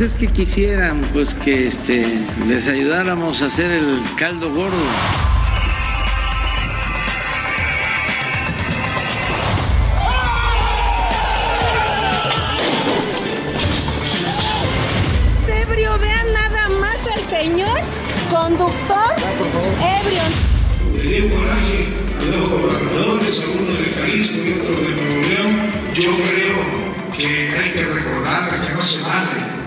Pues es que quisieran pues que este, les ayudáramos a hacer el caldo gordo. ebrio, vean nada más al señor conductor ebrio. Le dio coraje a dos gobernadores, a uno de Jalisco y otro de Nuevo León. Yo creo que hay que recordar que no se vale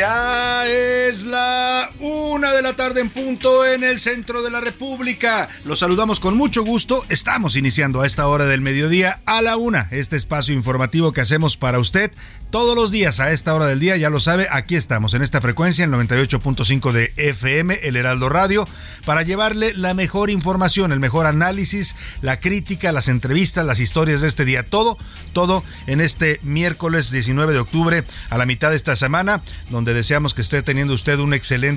Ya es la una de la tarde en punto en el centro de la República. Los saludamos con mucho gusto. Estamos iniciando a esta hora del mediodía a la una este espacio informativo que hacemos para usted todos los días a esta hora del día. Ya lo sabe, aquí estamos en esta frecuencia, el 98.5 de FM, el Heraldo Radio, para llevarle la mejor información, el mejor análisis, la crítica, las entrevistas, las historias de este día. Todo, todo en este miércoles 19 de octubre a la mitad de esta semana donde deseamos que esté teniendo usted un excelente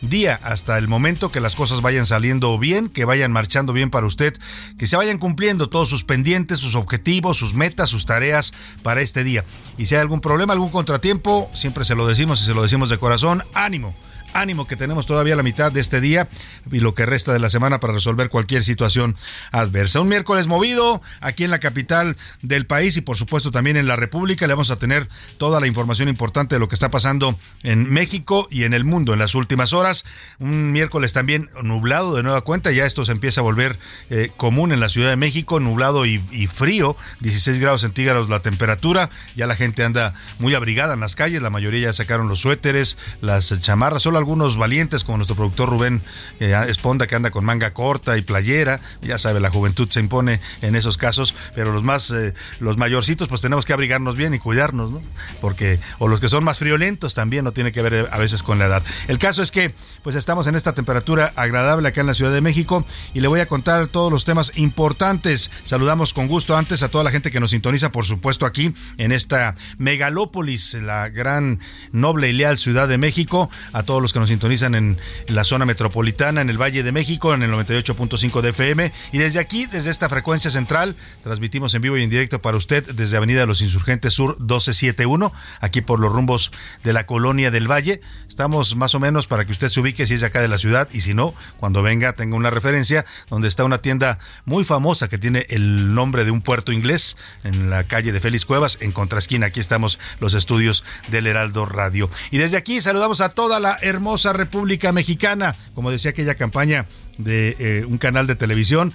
día. Hasta el momento, que las cosas vayan saliendo bien, que vayan marchando bien para usted, que se vayan cumpliendo todos sus pendientes, sus objetivos, sus metas, sus tareas para este día. Y si hay algún problema, algún contratiempo, siempre se lo decimos y se lo decimos de corazón, ánimo ánimo que tenemos todavía la mitad de este día y lo que resta de la semana para resolver cualquier situación adversa. Un miércoles movido aquí en la capital del país y por supuesto también en la República. Le vamos a tener toda la información importante de lo que está pasando en México y en el mundo en las últimas horas. Un miércoles también nublado de nueva cuenta. Ya esto se empieza a volver eh, común en la Ciudad de México, nublado y, frío, 16 grados centígrados la temperatura. Ya la gente anda muy abrigada en las calles. La mayoría ya sacaron los suéteres, las chamarras. Solo algunos valientes como nuestro productor Rubén eh, Esponda que anda con manga corta y playera, ya sabe, la juventud se impone en esos casos, pero los más, eh, los mayorcitos pues tenemos que abrigarnos bien y cuidarnos, ¿no? Porque, o los que son más friolentos también, no tiene que ver eh, a veces con la edad. El caso es que pues estamos en esta temperatura agradable acá en la Ciudad de México y le voy a contar todos los temas importantes. Saludamos con gusto antes a toda la gente que nos sintoniza, por supuesto, aquí en esta megalópolis, la gran, noble y leal Ciudad de México, a todos los que nos sintonizan en la zona metropolitana, en el Valle de México, en el 98.5 de FM. Y desde aquí, desde esta frecuencia central, transmitimos en vivo y en directo para usted desde Avenida de los Insurgentes Sur 1271, aquí por los rumbos de la colonia del Valle. Estamos más o menos para que usted se ubique si es de acá de la ciudad y si no, cuando venga tenga una referencia donde está una tienda muy famosa que tiene el nombre de un puerto inglés en la calle de Félix Cuevas, en contraesquina. Aquí estamos los estudios del Heraldo Radio. Y desde aquí saludamos a toda la hermosa República Mexicana, como decía aquella campaña de eh, un canal de televisión,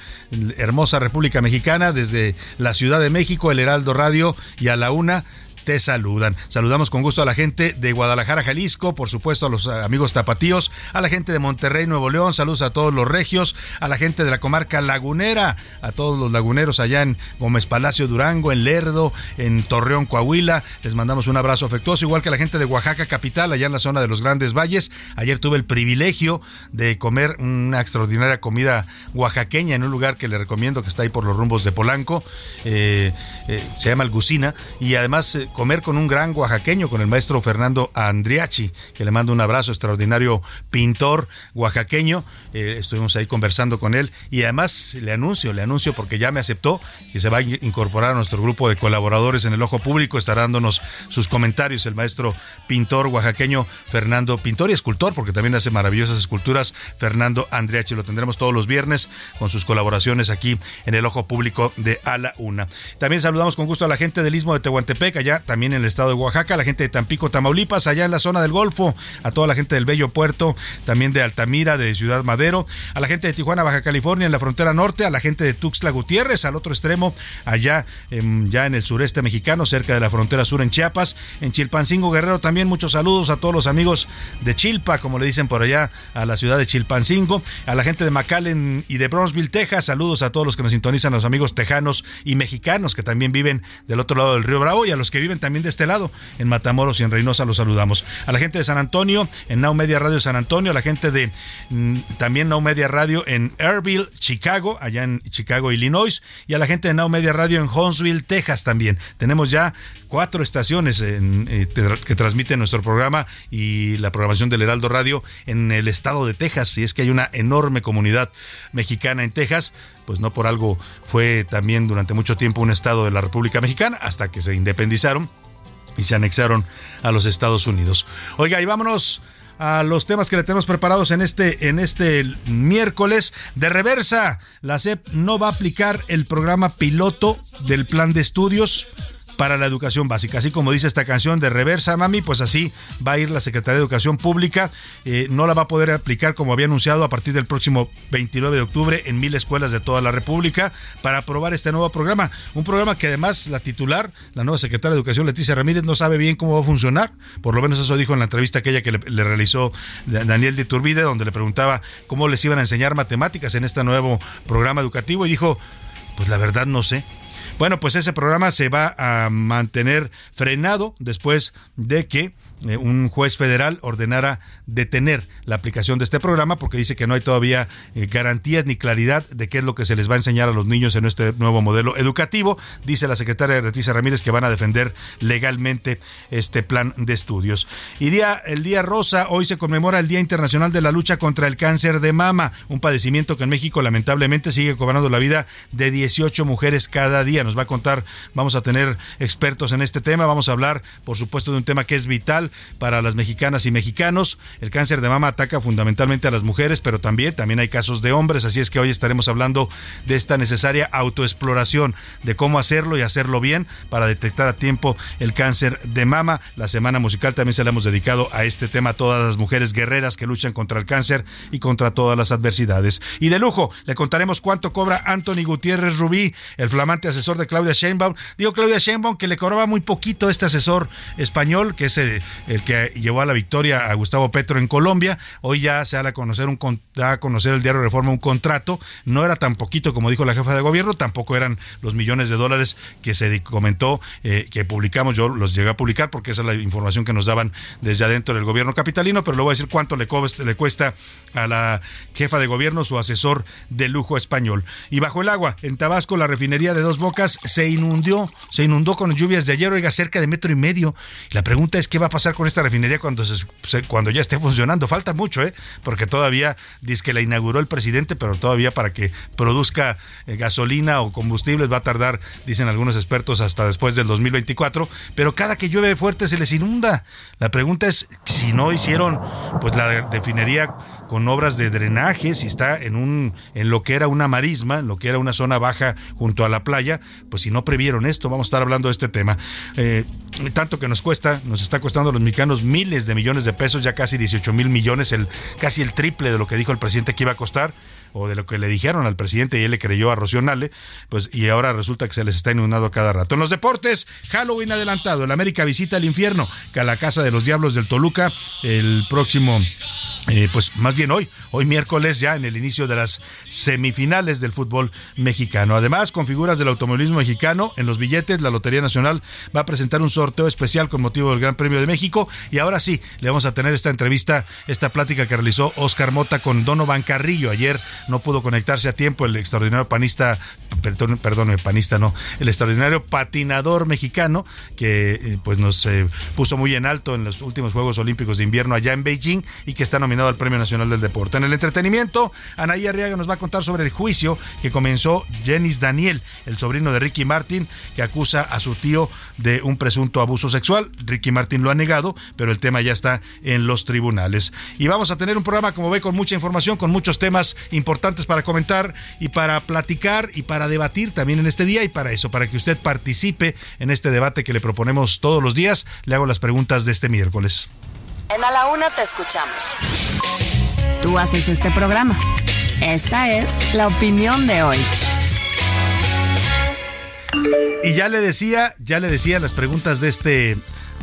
hermosa República Mexicana, desde la Ciudad de México, el Heraldo Radio y a la una te saludan. Saludamos con gusto a la gente de Guadalajara, Jalisco, por supuesto a los amigos tapatíos, a la gente de Monterrey, Nuevo León, saludos a todos los regios, a la gente de la comarca lagunera, a todos los laguneros allá en Gómez Palacio, Durango, en Lerdo, en Torreón, Coahuila. Les mandamos un abrazo afectuoso, igual que a la gente de Oaxaca capital, allá en la zona de los Grandes Valles. Ayer tuve el privilegio de comer una extraordinaria comida oaxaqueña en un lugar que le recomiendo que está ahí por los rumbos de Polanco. Eh, eh, se llama Algucina y además eh, comer con un gran oaxaqueño, con el maestro Fernando Andriachi, que le mando un abrazo, extraordinario pintor oaxaqueño. estuvimos ahí conversando con él y además le anuncio, le anuncio porque ya me aceptó que se va a incorporar a nuestro grupo de colaboradores en el Ojo Público, estará dándonos sus comentarios el maestro pintor oaxaqueño Fernando, pintor y escultor, porque también hace maravillosas esculturas, Fernando Andriachi. Lo tendremos todos los viernes con sus colaboraciones aquí en el Ojo Público de A la Una. También saludamos con gusto a la gente del Istmo de Tehuantepec, allá también en el estado de Oaxaca, la gente de Tampico, Tamaulipas, allá en la zona del Golfo, a toda la gente del Bello Puerto, también de Altamira, de Ciudad Madero, a la gente de Tijuana, Baja California, en la frontera norte, a la gente de Tuxtla Gutiérrez, al otro extremo, allá ya en el sureste mexicano, cerca de la frontera sur en Chiapas, en Chilpancingo Guerrero también muchos saludos a todos los amigos de Chilpa, como le dicen por allá, a la ciudad de Chilpancingo, a la gente de McAllen y de Bronzeville, Texas, saludos a todos los que nos sintonizan, a los amigos tejanos y mexicanos que también viven del otro lado del río Bravo y a los que viven también de este lado, en Matamoros y en Reynosa, los saludamos. A la gente de San Antonio, en Now Media Radio San Antonio, a la gente de mm, también Now Media Radio en Airville, Chicago, allá en Chicago, Illinois, y a la gente de Now Media Radio en Huntsville, Texas también. Tenemos ya cuatro estaciones eh, que transmiten nuestro programa y la programación del Heraldo Radio en el estado de Texas. Y es que hay una enorme comunidad mexicana en Texas, pues no por algo fue también durante mucho tiempo un estado de la República Mexicana hasta que se independizaron y se anexaron a los Estados Unidos. Oiga, y vámonos a los temas que le tenemos preparados en este, en este miércoles. De reversa, la SEP no va a aplicar el programa piloto del plan de estudios para la educación básica. Así como dice esta canción de Reversa, mami, pues así va a ir la Secretaría de Educación Pública. Eh, no la va a poder aplicar como había anunciado a partir del próximo 29 de octubre en mil escuelas de toda la República para aprobar este nuevo programa. Un programa que además la titular, la nueva secretaria de Educación, Leticia Ramírez, no sabe bien cómo va a funcionar. Por lo menos eso dijo en la entrevista aquella que le, realizó Daniel de Turbide, donde le preguntaba cómo les iban a enseñar matemáticas en este nuevo programa educativo y dijo, pues la verdad no sé. Bueno, pues ese programa se va a mantener frenado después de que eh, un juez federal ordenara detener la aplicación de este programa porque dice que no hay todavía eh, garantías ni claridad de qué es lo que se les va a enseñar a los niños en este nuevo modelo educativo. Dice la secretaria Leticia Ramírez que van a defender legalmente este plan de estudios. Y día, el Día Rosa, hoy se conmemora el Día Internacional de la Lucha contra el Cáncer de Mama, un padecimiento que en México lamentablemente sigue cobrando la vida de 18 mujeres cada día. Nos va a contar, vamos a tener expertos en este tema, vamos a hablar, por supuesto, de un tema que es vital para las mexicanas y mexicanos. El cáncer de mama ataca fundamentalmente a las mujeres, pero también, también hay casos de hombres, así es que hoy estaremos hablando de esta necesaria autoexploración, de cómo hacerlo y hacerlo bien para detectar a tiempo el cáncer de mama. La semana musical también se la hemos dedicado a este tema a todas las mujeres guerreras que luchan contra el cáncer y contra todas las adversidades. Y de lujo, le contaremos cuánto cobra Anthony Gutiérrez Rubí, el flamante asesor de Claudia Sheinbaum. Digo Claudia Sheinbaum que le cobraba muy poquito este asesor español, que es el, el que llevó a la victoria a Gustavo Petro en Colombia. Hoy ya se da a conocer, un, a conocer el diario Reforma un contrato. No era tan poquito como dijo la jefa de gobierno, tampoco eran los millones de dólares que se comentó, eh, que publicamos. Yo los llegué a publicar porque esa es la información que nos daban desde adentro del gobierno capitalino, pero le voy a decir cuánto le, le cuesta a la jefa de gobierno su asesor de lujo español. Y bajo el agua, en Tabasco, la refinería de Dos Bocas se inundó, se inundó con lluvias de ayer, oiga, cerca de metro y medio. La pregunta es qué va a pasar con esta refinería cuando, cuando ya esté funcionando. Falta mucho, ¿eh? Porque todavía dice que la inauguró el presidente, pero todavía para que produzca eh, gasolina o combustibles va a tardar, dicen algunos expertos, hasta después del 2024. Pero cada que llueve fuerte se les inunda. La pregunta es si no hicieron pues la refinería con obras de drenaje, si está en un en lo que era una marisma, en lo que era una zona baja junto a la playa, pues si no previeron esto, vamos a estar hablando de este tema. Eh, tanto que nos cuesta, nos está costando a los mexicanos miles de millones de pesos, ya casi 18 mil millones, el, casi el triple de lo que dijo el presidente que iba a costar o de lo que le dijeron al presidente y él le creyó a Rocío Nale, pues y ahora resulta que se les está inundando cada rato. En los deportes, Halloween adelantado, el América visita el infierno, que a la casa de los Diablos del Toluca el próximo eh, pues más bien hoy, hoy miércoles ya en el inicio de las semifinales del fútbol mexicano. Además, con figuras del automovilismo mexicano, en los billetes, la Lotería Nacional va a presentar un sorteo especial con motivo del Gran Premio de México. Y ahora sí, le vamos a tener esta entrevista, esta plática que realizó Oscar Mota con Donovan Carrillo. Ayer no pudo conectarse a tiempo el extraordinario panista, perdón, perdón panista no, el extraordinario patinador mexicano que eh, pues nos eh, puso muy en alto en los últimos Juegos Olímpicos de Invierno allá en Beijing y que está nominado al Premio Nacional del Deporte. En el entretenimiento, Anaí Arriaga nos va a contar sobre el juicio que comenzó Jenis Daniel, el sobrino de Ricky Martin, que acusa a su tío de un presunto abuso sexual. Ricky Martin lo ha negado, pero el tema ya está en los tribunales. Y vamos a tener un programa, como ve, con mucha información, con muchos temas importantes para comentar y para platicar y para debatir también en este día y para eso, para que usted participe en este debate que le proponemos todos los días. Le hago las preguntas de este miércoles. En A la Una te escuchamos. Tú haces este programa. Esta es la opinión de hoy. Y ya le decía, ya le decía las preguntas de este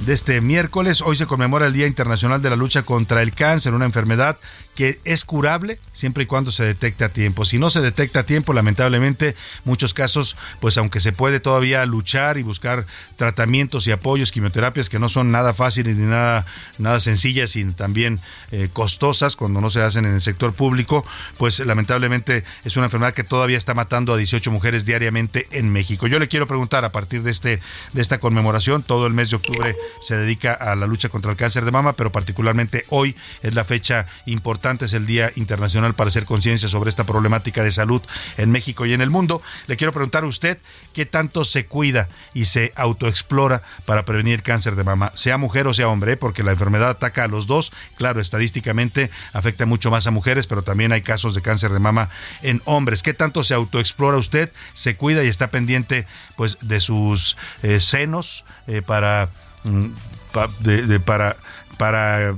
de este miércoles. Hoy se conmemora el Día Internacional de la Lucha contra el Cáncer, una enfermedad que es curable siempre y cuando se detecte a tiempo. Si no se detecta a tiempo, lamentablemente, muchos casos, pues aunque se puede todavía luchar y buscar tratamientos y apoyos, quimioterapias que no son nada fáciles ni nada, nada sencillas y también eh, costosas cuando no se hacen en el sector público, pues lamentablemente es una enfermedad que todavía está matando a 18 mujeres diariamente en México. Yo le quiero preguntar a partir de este de esta conmemoración, todo el mes de octubre se dedica a la lucha contra el cáncer de mama, pero particularmente hoy es la fecha importante, es el Día Internacional para hacer conciencia sobre esta problemática de salud en México y en el mundo. Le quiero preguntar a usted qué tanto se cuida y se autoexplora para prevenir cáncer de mama, sea mujer o sea hombre, ¿eh? porque la enfermedad ataca a los dos. Claro, estadísticamente afecta mucho más a mujeres, pero también hay casos de cáncer de mama en hombres. ¿Qué tanto se autoexplora usted? ¿Se cuida y está pendiente pues de sus eh, senos eh, para Mm, de, para para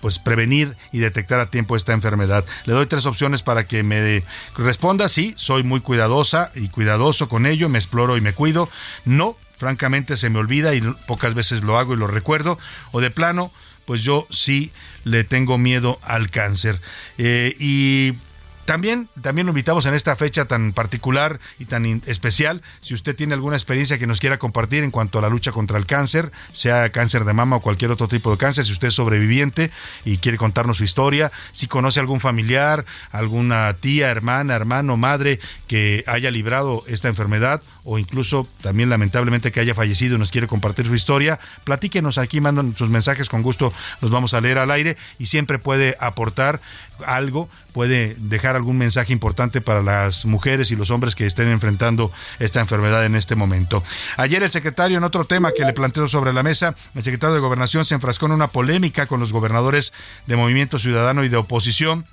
pues prevenir y detectar a tiempo esta enfermedad. Le doy tres opciones para que me responda. Sí, soy muy cuidadosa y cuidadoso con ello, me exploro y me cuido. No, francamente se me olvida y pocas veces lo hago y lo recuerdo. O de plano, pues yo sí le tengo miedo al cáncer. Eh, y también, también lo invitamos en esta fecha tan particular y tan especial. Si usted tiene alguna experiencia que nos quiera compartir en cuanto a la lucha contra el cáncer, sea cáncer de mama o cualquier otro tipo de cáncer, si usted es sobreviviente y quiere contarnos su historia, si conoce algún familiar, alguna tía, hermana, hermano, madre que haya librado esta enfermedad o incluso también lamentablemente que haya fallecido y nos quiere compartir su historia, platíquenos aquí, mandan sus mensajes, con gusto los vamos a leer al aire y siempre puede aportar algo, puede dejar algún mensaje importante para las mujeres y los hombres que estén enfrentando esta enfermedad en este momento. Ayer el secretario, en otro tema que le planteó sobre la mesa, el secretario de Gobernación se enfrascó en una polémica con los gobernadores de Movimiento Ciudadano y de oposición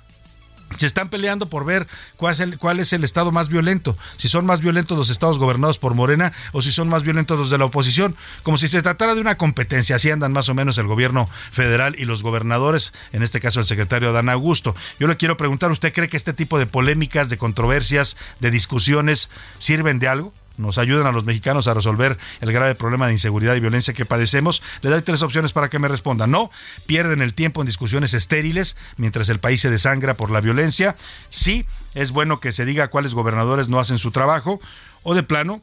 se están peleando por ver cuál es, el, cuál es el estado más violento, si son más violentos los estados gobernados por Morena o si son más violentos los de la oposición, como si se tratara de una competencia, así andan más o menos el gobierno federal y los gobernadores, en este caso el secretario Dan Augusto. Yo le quiero preguntar, ¿usted cree que este tipo de polémicas, de controversias, de discusiones sirven de algo? Nos ayudan a los mexicanos a resolver el grave problema de inseguridad y violencia que padecemos, le doy tres opciones para que me responda. No, pierden el tiempo en discusiones estériles mientras el país se desangra por la violencia. Sí, es bueno que se diga cuáles gobernadores no hacen su trabajo. O de plano,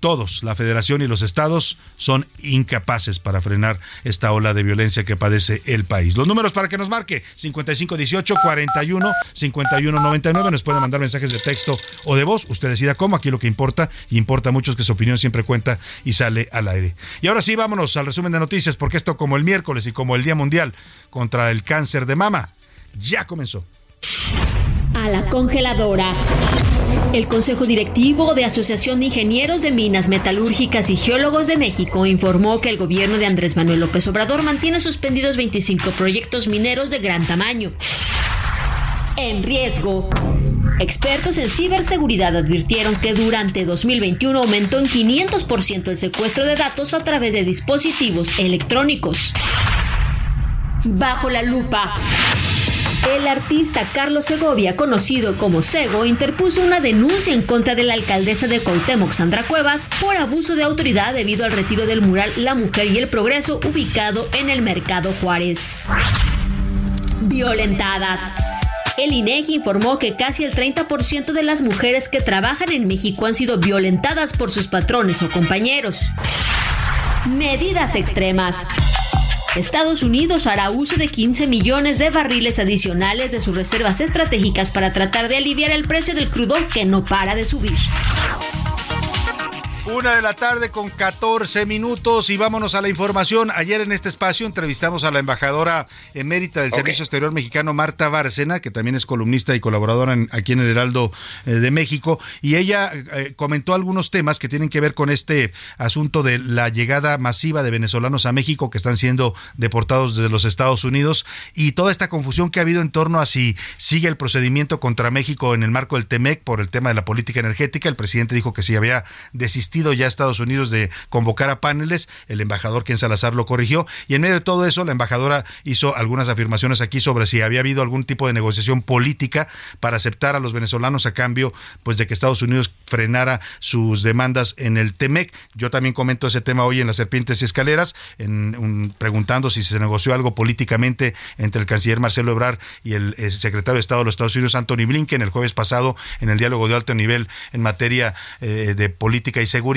todos, la federación y los estados, son incapaces para frenar esta ola de violencia que padece el país. Los números para que nos marque 5518 41 51 99 nos pueden mandar mensajes de texto o de voz, usted decida cómo, aquí lo que importa y importa mucho es que su opinión siempre cuenta y sale al aire. Y ahora sí, vámonos al resumen de noticias porque esto como el miércoles y como el Día Mundial contra el cáncer de mama ya comenzó. A la congeladora. El Consejo Directivo de Asociación de Ingenieros de Minas Metalúrgicas y Geólogos de México informó que el gobierno de Andrés Manuel López Obrador mantiene suspendidos 25 proyectos mineros de gran tamaño. En riesgo. Expertos en ciberseguridad advirtieron que durante 2021 aumentó en 500% el secuestro de datos a través de dispositivos electrónicos. Bajo la lupa. El artista Carlos Segovia, conocido como Sego, interpuso una denuncia en contra de la alcaldesa de Cuauhtémoc, Sandra Cuevas, por abuso de autoridad debido al retiro del mural La Mujer y el Progreso ubicado en el Mercado Juárez. Violentadas. El INEGI informó que casi el 30% de las mujeres que trabajan en México han sido violentadas por sus patrones o compañeros. Medidas extremas. Estados Unidos hará uso de 15 millones de barriles adicionales de sus reservas estratégicas para tratar de aliviar el precio del crudo que no para de subir. Una de la tarde con 14 minutos y vámonos a la información. Ayer en este espacio entrevistamos a la embajadora emérita del Servicio Exterior Mexicano, Marta Bárcena, que también es columnista y colaboradora aquí en el Heraldo eh, de México, y ella eh, comentó algunos temas que tienen que ver con este asunto de la llegada masiva de venezolanos a México que están siendo deportados desde los Estados Unidos y toda esta confusión que ha habido en torno a si sigue el procedimiento contra México en el marco del TEMEC por el tema de la política energética. El presidente dijo que si había desistido ya Estados Unidos de convocar a paneles, el embajador Ken Salazar lo corrigió y en medio de todo eso la embajadora hizo algunas afirmaciones aquí sobre si había habido algún tipo de negociación política para aceptar a los venezolanos a cambio pues de que Estados Unidos frenara sus demandas en el TEMEC. Yo también comento ese tema hoy en las serpientes y escaleras, en, preguntando si se negoció algo políticamente entre el canciller Marcelo Ebrard y el, el secretario de Estado de los Estados Unidos Anthony Blinken el jueves pasado en el diálogo de alto nivel en materia eh, de política y seguridad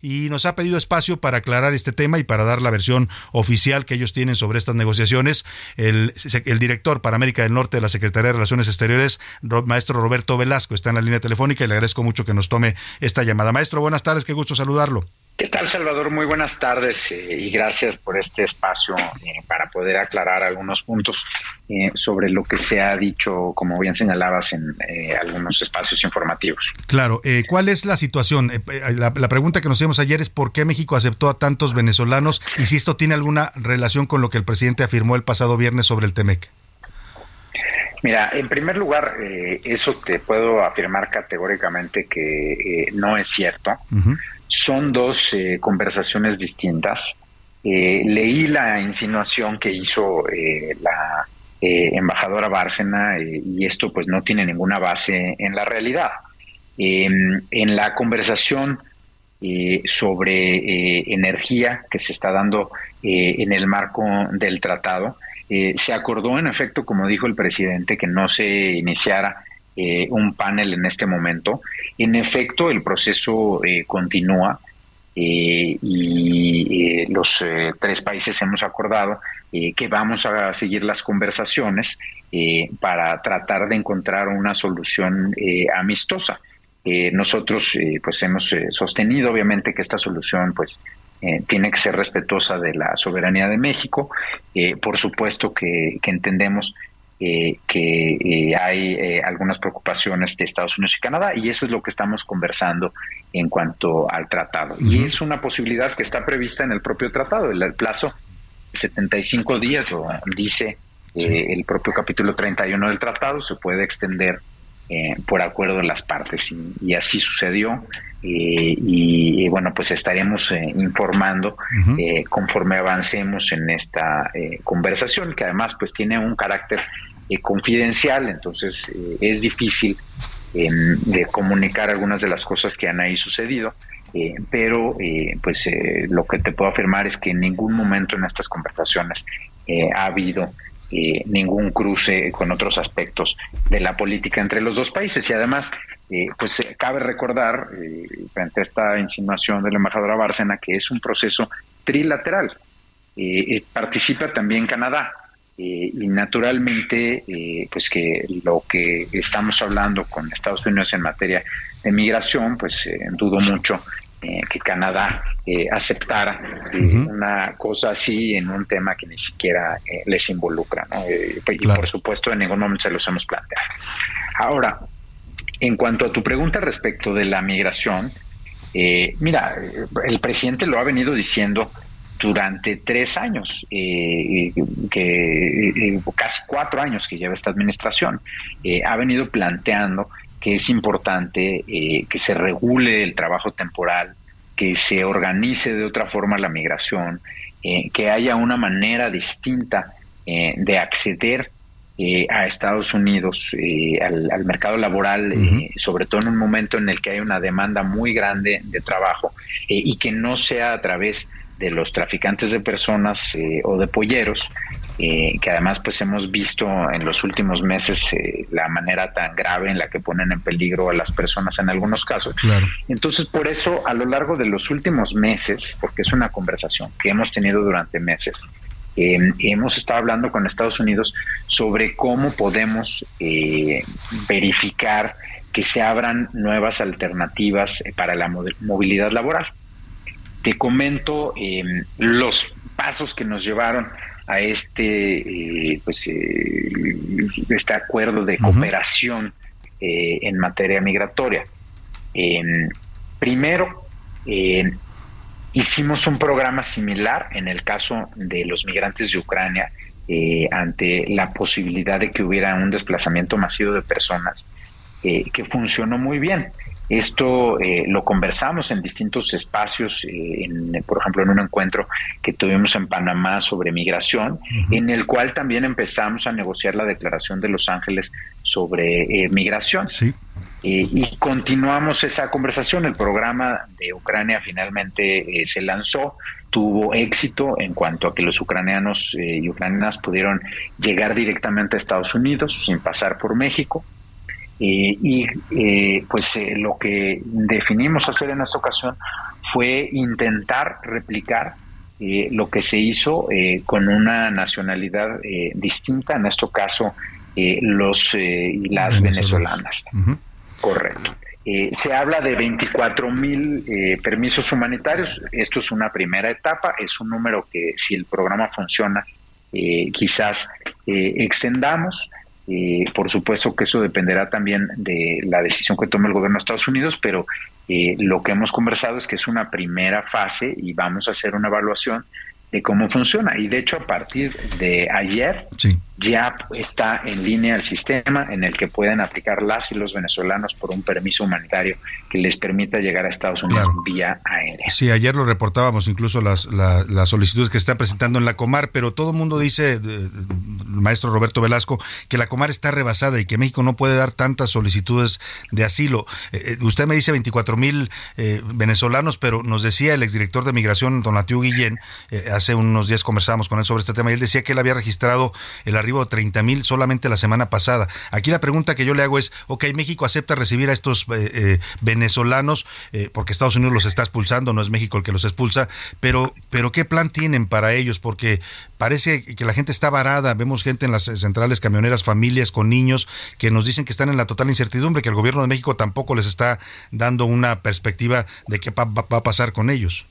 y nos ha pedido espacio para aclarar este tema y para dar la versión oficial que ellos tienen sobre estas negociaciones. El, director para América del Norte de la Secretaría de Relaciones Exteriores, maestro Roberto Velasco, está en la línea telefónica y le agradezco mucho que nos tome esta llamada. Maestro, buenas tardes, qué gusto saludarlo. ¿Qué tal, Salvador? Muy buenas tardes eh, y gracias por este espacio eh, para poder aclarar algunos puntos eh, sobre lo que se ha dicho, como bien señalabas, en algunos espacios informativos. Claro, ¿cuál es la situación? La, la, pregunta que nos hicimos ayer es por qué México aceptó a tantos venezolanos y si esto tiene alguna relación con lo que el presidente afirmó el pasado viernes sobre el TEMEC. Mira, en primer lugar, eso te puedo afirmar categóricamente que no es cierto son dos eh, conversaciones distintas. Eh, leí la insinuación que hizo eh, la embajadora Bárcena y esto pues no tiene ninguna base en la realidad. Em, en la conversación sobre energía que se está dando en el marco del tratado, se acordó en efecto, como dijo el presidente, que no se iniciara eh, un panel en este momento. En efecto, el proceso eh, continúa eh, y los tres países hemos acordado que vamos a seguir las conversaciones para tratar de encontrar una solución amistosa. nosotros pues hemos sostenido obviamente que esta solución pues tiene que ser respetuosa de la soberanía de México. por supuesto que, que entendemos eh, que eh, hay eh, algunas preocupaciones de Estados Unidos y Canadá y eso es lo que estamos conversando en cuanto al tratado. Y es una posibilidad que está prevista en el propio tratado. El, plazo 75 días lo dice el propio capítulo 31 del tratado, se puede extender por acuerdo de las partes y, así sucedió. y, bueno, pues estaremos informando conforme avancemos en esta conversación, que además pues tiene un carácter eh, confidencial, entonces eh, es difícil em, comunicar algunas de las cosas que han ahí sucedido, eh, pero pues lo que te puedo afirmar es que en ningún momento en estas conversaciones ha habido ningún cruce con otros aspectos de la política entre los dos países y además pues cabe recordar frente a esta insinuación de la embajadora Bárcena que es un proceso trilateral. participa también Canadá, eh, y naturalmente, eh, pues que lo que estamos hablando con Estados Unidos en materia de migración, pues eh, dudo mucho que Canadá aceptara una cosa así en un tema que ni siquiera les involucra. y por supuesto, en ningún momento se los hemos planteado. Ahora, en cuanto a tu pregunta respecto de la migración, mira, el presidente lo ha venido diciendo durante tres años, eh, que eh, casi cuatro años que lleva esta administración, eh, ha venido planteando que es importante que se regule el trabajo temporal, que se organice de otra forma la migración, que haya una manera distinta de acceder eh, a Estados Unidos, eh, al, mercado laboral, eh, sobre todo en un momento en el que hay una demanda muy grande de trabajo y que no sea a través de los traficantes de personas o de polleros, que además pues hemos visto en los últimos meses la manera tan grave en la que ponen en peligro a las personas en algunos casos. Entonces por eso a lo largo de los últimos meses, porque es una conversación que hemos tenido durante meses, Em, hemos estado hablando con Estados Unidos sobre cómo podemos eh, verificar que se abran nuevas alternativas eh, para la movilidad laboral. Te comento em, los pasos que nos llevaron a este, eh, pues, este acuerdo de cooperación en materia migratoria. Em, primero, Hicimos un programa similar en el caso de los migrantes de Ucrania eh, ante la posibilidad de que hubiera un desplazamiento masivo de personas eh, que funcionó muy bien. Esto eh, lo conversamos en distintos espacios, por ejemplo, en un encuentro que tuvimos en Panamá sobre migración, en el cual también empezamos a negociar la declaración de Los Ángeles sobre migración. Sí y continuamos esa conversación. El programa de Ucrania finalmente eh, se lanzó, tuvo éxito en cuanto a que los ucranianos eh, y ucranianas pudieron llegar directamente a Estados Unidos sin pasar por México. Y pues eh, lo que definimos hacer en esta ocasión fue intentar replicar lo que se hizo con una nacionalidad distinta, en este caso los las venezolanas. Correcto. Eh, se habla de 24 mil eh, permisos humanitarios. Esto es una primera etapa. Es un número que, si el programa funciona, eh, quizás extendamos. Por supuesto que eso dependerá también de la decisión que tome el gobierno de Estados Unidos, pero lo que hemos conversado es que es una primera fase y vamos a hacer una evaluación de cómo funciona. Y de hecho, a partir de ayer ya está en línea el sistema en el que pueden aplicar las y los venezolanos por un permiso humanitario que les permita llegar a Estados Unidos vía aérea. Sí, ayer lo reportábamos, incluso las, las, solicitudes que están presentando en la Comar, pero todo el mundo dice, el maestro Roberto Velasco, que la Comar está rebasada y que México no puede dar tantas solicitudes de asilo. Eh, eh, usted me dice 24 mil eh, venezolanos, pero nos decía el exdirector de Migración, Donatiu Guillén, hace unos días conversábamos con él sobre este tema y él decía que él había registrado el arribo de 30 mil solamente la semana pasada. Aquí la pregunta que yo le hago es, ok, México acepta recibir a estos eh, eh, venezolanos eh, porque Estados Unidos los está expulsando, no es México el que los expulsa, pero, pero ¿qué plan tienen para ellos? Porque parece que la gente está varada, vemos gente en las centrales camioneras, familias con niños que nos dicen que están en la total incertidumbre, que el gobierno de México tampoco les está dando una perspectiva de qué va a pasar con ellos.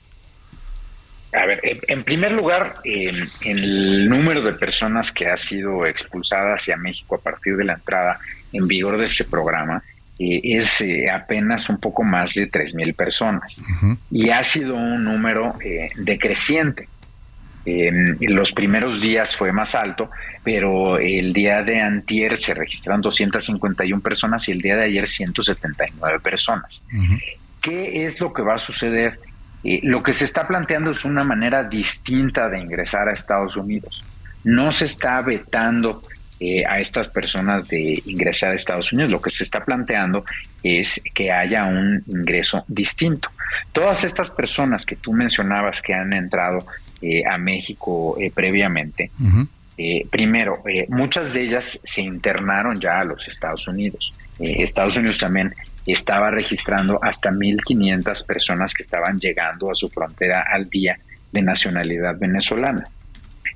A ver, en primer lugar, el número de personas que ha sido expulsada hacia México a partir de la entrada en vigor de este programa eh, es eh, apenas un poco más de 3.000 personas y ha sido un número eh, decreciente. En los primeros días fue más alto, pero el día de antier se registraron 251 personas y el día de ayer 179 personas. ¿Qué es lo que va a suceder? Lo que se está planteando es una manera distinta de ingresar a Estados Unidos. No se está vetando eh, a estas personas de ingresar a Estados Unidos. Lo que se está planteando es que haya un ingreso distinto. Todas estas personas que tú mencionabas que han entrado eh, a México eh, previamente, primero, muchas de ellas se internaron ya a los Estados Unidos. Estados Unidos también estaba registrando hasta 1.500 personas que estaban llegando a su frontera al día de nacionalidad venezolana.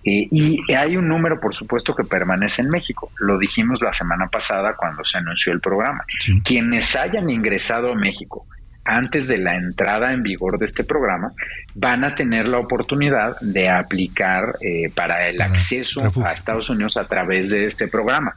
Eh, y hay un número, por supuesto, que permanece en México. Lo dijimos la semana pasada cuando se anunció el programa. Quienes hayan ingresado a México antes de la entrada en vigor de este programa, van a tener la oportunidad de aplicar eh, para el acceso a Estados Unidos a través de este programa.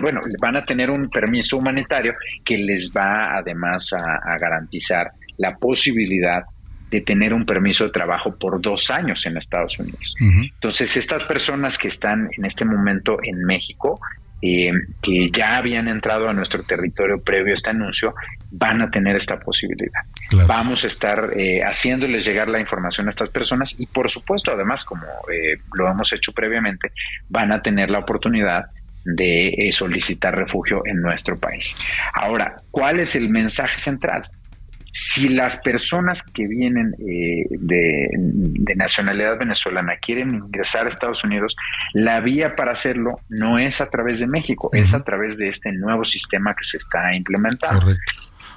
Bueno, van a tener un permiso humanitario que les va además a, garantizar la posibilidad de tener un permiso de trabajo por dos años en Estados Unidos. Entonces, estas personas que están en este momento en México eh, que ya habían entrado a nuestro territorio previo a este anuncio, van a tener esta posibilidad. Vamos a estar eh, haciéndoles llegar la información a estas personas y por supuesto, además, como eh, lo hemos hecho previamente, van a tener la oportunidad de eh, solicitar refugio en nuestro país. Ahora, ¿cuál es el mensaje central? Si las personas que vienen eh, de, nacionalidad venezolana quieren ingresar a Estados Unidos, la vía para hacerlo no es a través de México, es a través de este nuevo sistema que se está implementando.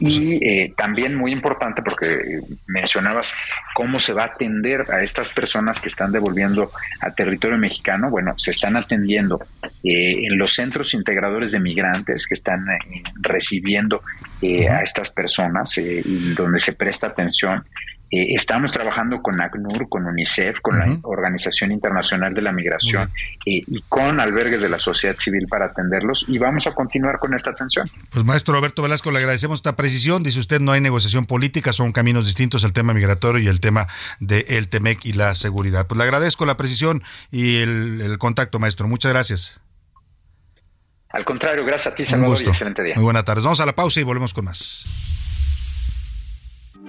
Y eh, también muy importante, porque mencionabas cómo se va a atender a estas personas que están devolviendo a territorio mexicano. Bueno, se están atendiendo eh, en los centros integradores de migrantes que están eh, recibiendo a estas personas y donde se presta atención eh, estamos trabajando con ACNUR, con UNICEF, con la Organización Internacional de la Migración eh, y con albergues de la sociedad civil para atenderlos y vamos a continuar con esta atención. Pues maestro Roberto Velasco, le agradecemos esta precisión. Dice usted, no hay negociación política, son caminos distintos el tema migratorio y el tema del TEMEC y la seguridad. Pues le agradezco la precisión y el, contacto, maestro. Muchas gracias. Al contrario, gracias a ti, Salvador, y excelente día. Muy buenas tardes. Vamos a la pausa y volvemos con más.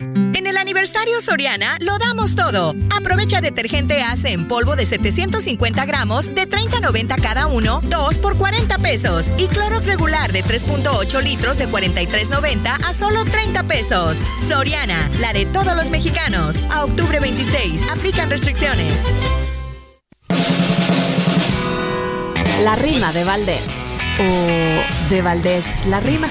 En el aniversario Soriana lo damos todo. Aprovecha detergente Ace en polvo de 750 gramos de 30.90 cada uno, 2 por 40 pesos. Y cloro regular de 3.8 litros de 43.90 a solo 30 pesos. Soriana, la de todos los mexicanos. A octubre 26, aplican restricciones. La rima de Valdés. O de Valdés la rima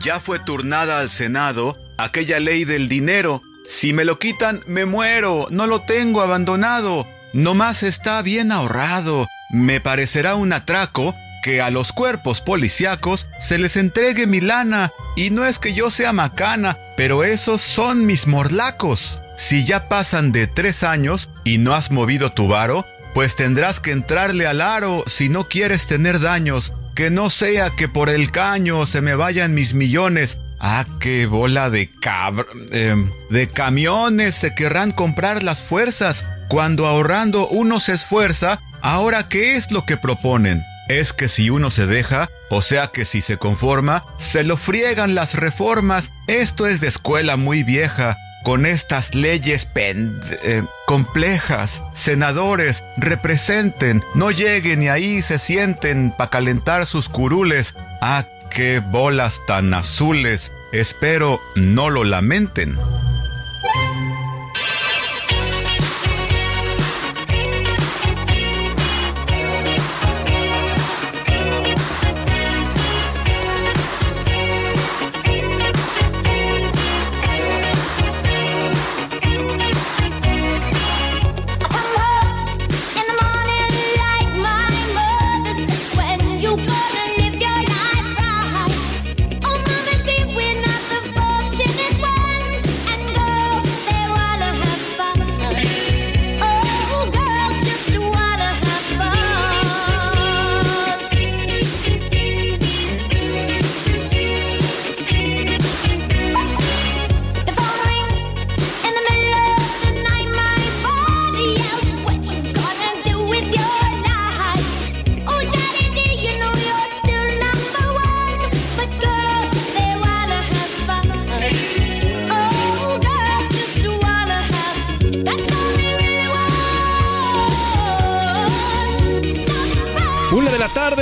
ya fue turnada al Senado aquella ley del dinero. Si me lo quitan, me muero, no lo tengo abandonado, nomás está bien ahorrado. Me parecerá un atraco que a los cuerpos policíacos se les entregue mi lana, y no es que yo sea macana, pero esos son mis morlacos. Si ya pasan de tres años y no has movido tu varo, pues tendrás que entrarle al aro si no quieres tener daños que no sea que por el caño se me vayan mis millones. Ah, qué bola de cabr... Em, de camiones se querrán comprar las fuerzas. Cuando ahorrando uno se esfuerza, ahora ¿qué es lo que proponen? Es que si uno se deja, o sea que si se conforma, se lo friegan las reformas. Esto es de escuela muy vieja con estas leyes eh, complejas. Senadores, representen, no lleguen y ahí se sienten para calentar sus curules. Ah, qué bolas tan azules. Espero no lo lamenten.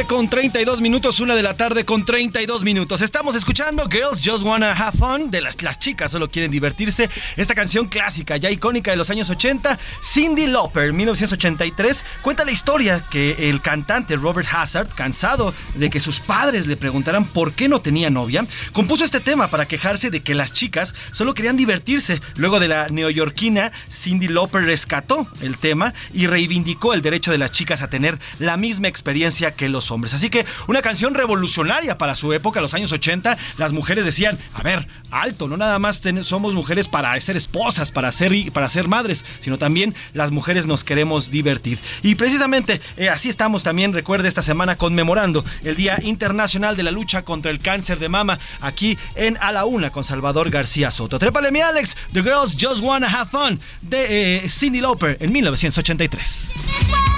Con 32 minutos, una de la tarde con 32 minutos. Estamos escuchando Girls Just Wanna Have Fun, de las, las chicas solo quieren divertirse. Esta canción clásica, ya icónica de los años 80, Cindy Lauper, 1983, cuenta la historia que el cantante Robert Hazard, cansado de que sus padres le preguntaran por qué no tenía novia, compuso este tema para quejarse de que las chicas solo querían divertirse. Luego de la neoyorquina, Cindy Lauper rescató el tema y reivindicó el derecho de las chicas a tener la misma experiencia que los hombres. Así que una canción revolucionaria para su época, los años 80, las mujeres decían, a ver, alto, no nada más somos mujeres para ser esposas, para ser, para ser madres, sino también las mujeres nos queremos divertir. Y precisamente eh, así estamos también, recuerde, esta semana conmemorando el Día Internacional de la Lucha contra el Cáncer de Mama aquí en A la Una con Salvador García Soto. Trépale mi Alex, The Girls Just Wanna Have Fun de eh, Lauper en 1983.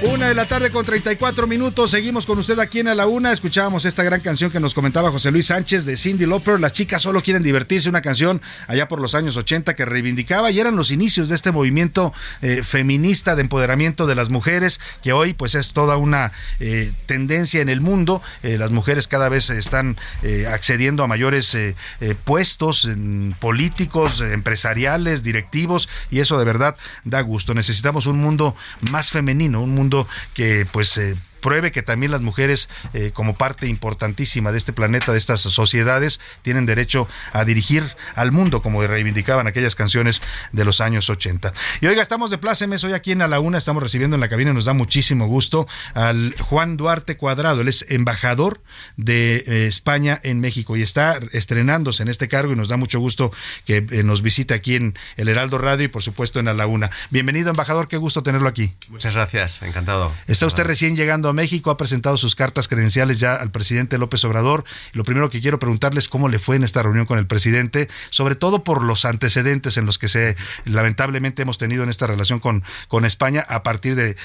Una de la tarde con 34 minutos. Seguimos con usted aquí en A la Una. Escuchábamos esta gran canción que nos comentaba José Luis Sánchez de Cindy Lauper. Las chicas solo quieren divertirse. Una canción allá por los años 80 que reivindicaba y eran los inicios de este movimiento eh, feminista de empoderamiento de las mujeres que hoy pues es toda una eh, tendencia en el mundo. Eh, las mujeres cada vez están accediendo a mayores puestos políticos, empresariales, directivos y eso de verdad da gusto. Necesitamos un mundo más femenino, un mundo que pues eh, pruebe que también las mujeres, eh, como parte importantísima de este planeta, de estas sociedades, tienen derecho a dirigir al mundo, como reivindicaban aquellas canciones de los años 80. Y oiga, estamos de plácemes hoy aquí en A la Una, estamos recibiendo en la cabina, nos da muchísimo gusto al Juan Duarte Cuadrado, él es embajador de eh, España en México y está estrenándose en este cargo y nos da mucho gusto que eh, nos visite aquí en el Heraldo Radio y por supuesto en A la Una. Bienvenido, embajador, qué gusto tenerlo aquí. Muchas gracias, encantado. Está usted recién llegando a México, ha presentado sus cartas credenciales ya al presidente López Obrador. Lo primero que quiero preguntarles es cómo le fue en esta reunión con el presidente, sobre todo por los antecedentes en los que se lamentablemente hemos tenido en esta relación con, con España a partir de,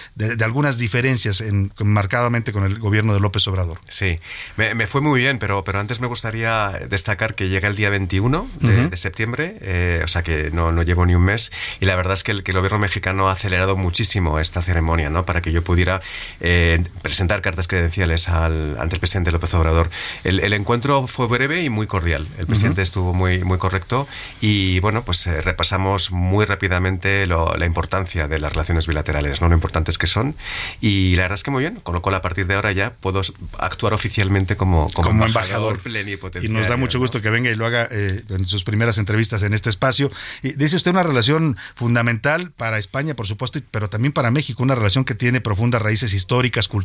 algunas diferencias en, marcadamente con el gobierno de López Obrador. Sí, me, fue muy bien, pero, pero antes me gustaría destacar que llega el día 21 de, septiembre, eh, o sea que no, no llevo ni un mes, y la verdad es que el, que el gobierno mexicano ha acelerado muchísimo esta ceremonia, ¿no? Para que yo pudiera eh, presentar cartas credenciales al, ante el presidente López Obrador. El, encuentro fue breve y muy cordial. El presidente estuvo muy, muy correcto y, bueno, pues eh, repasamos muy rápidamente la importancia de las relaciones bilaterales, ¿no? lo importantes que son. Y la verdad es que muy bien, con lo cual a partir de ahora ya puedo actuar oficialmente como, como, embajador, plenipotenciario. Y nos da mucho gusto que venga y lo haga eh, en sus primeras entrevistas en este espacio. Y dice usted una relación fundamental para España, por supuesto, pero también para México, una relación que tiene profundas raíces históricas, culturales,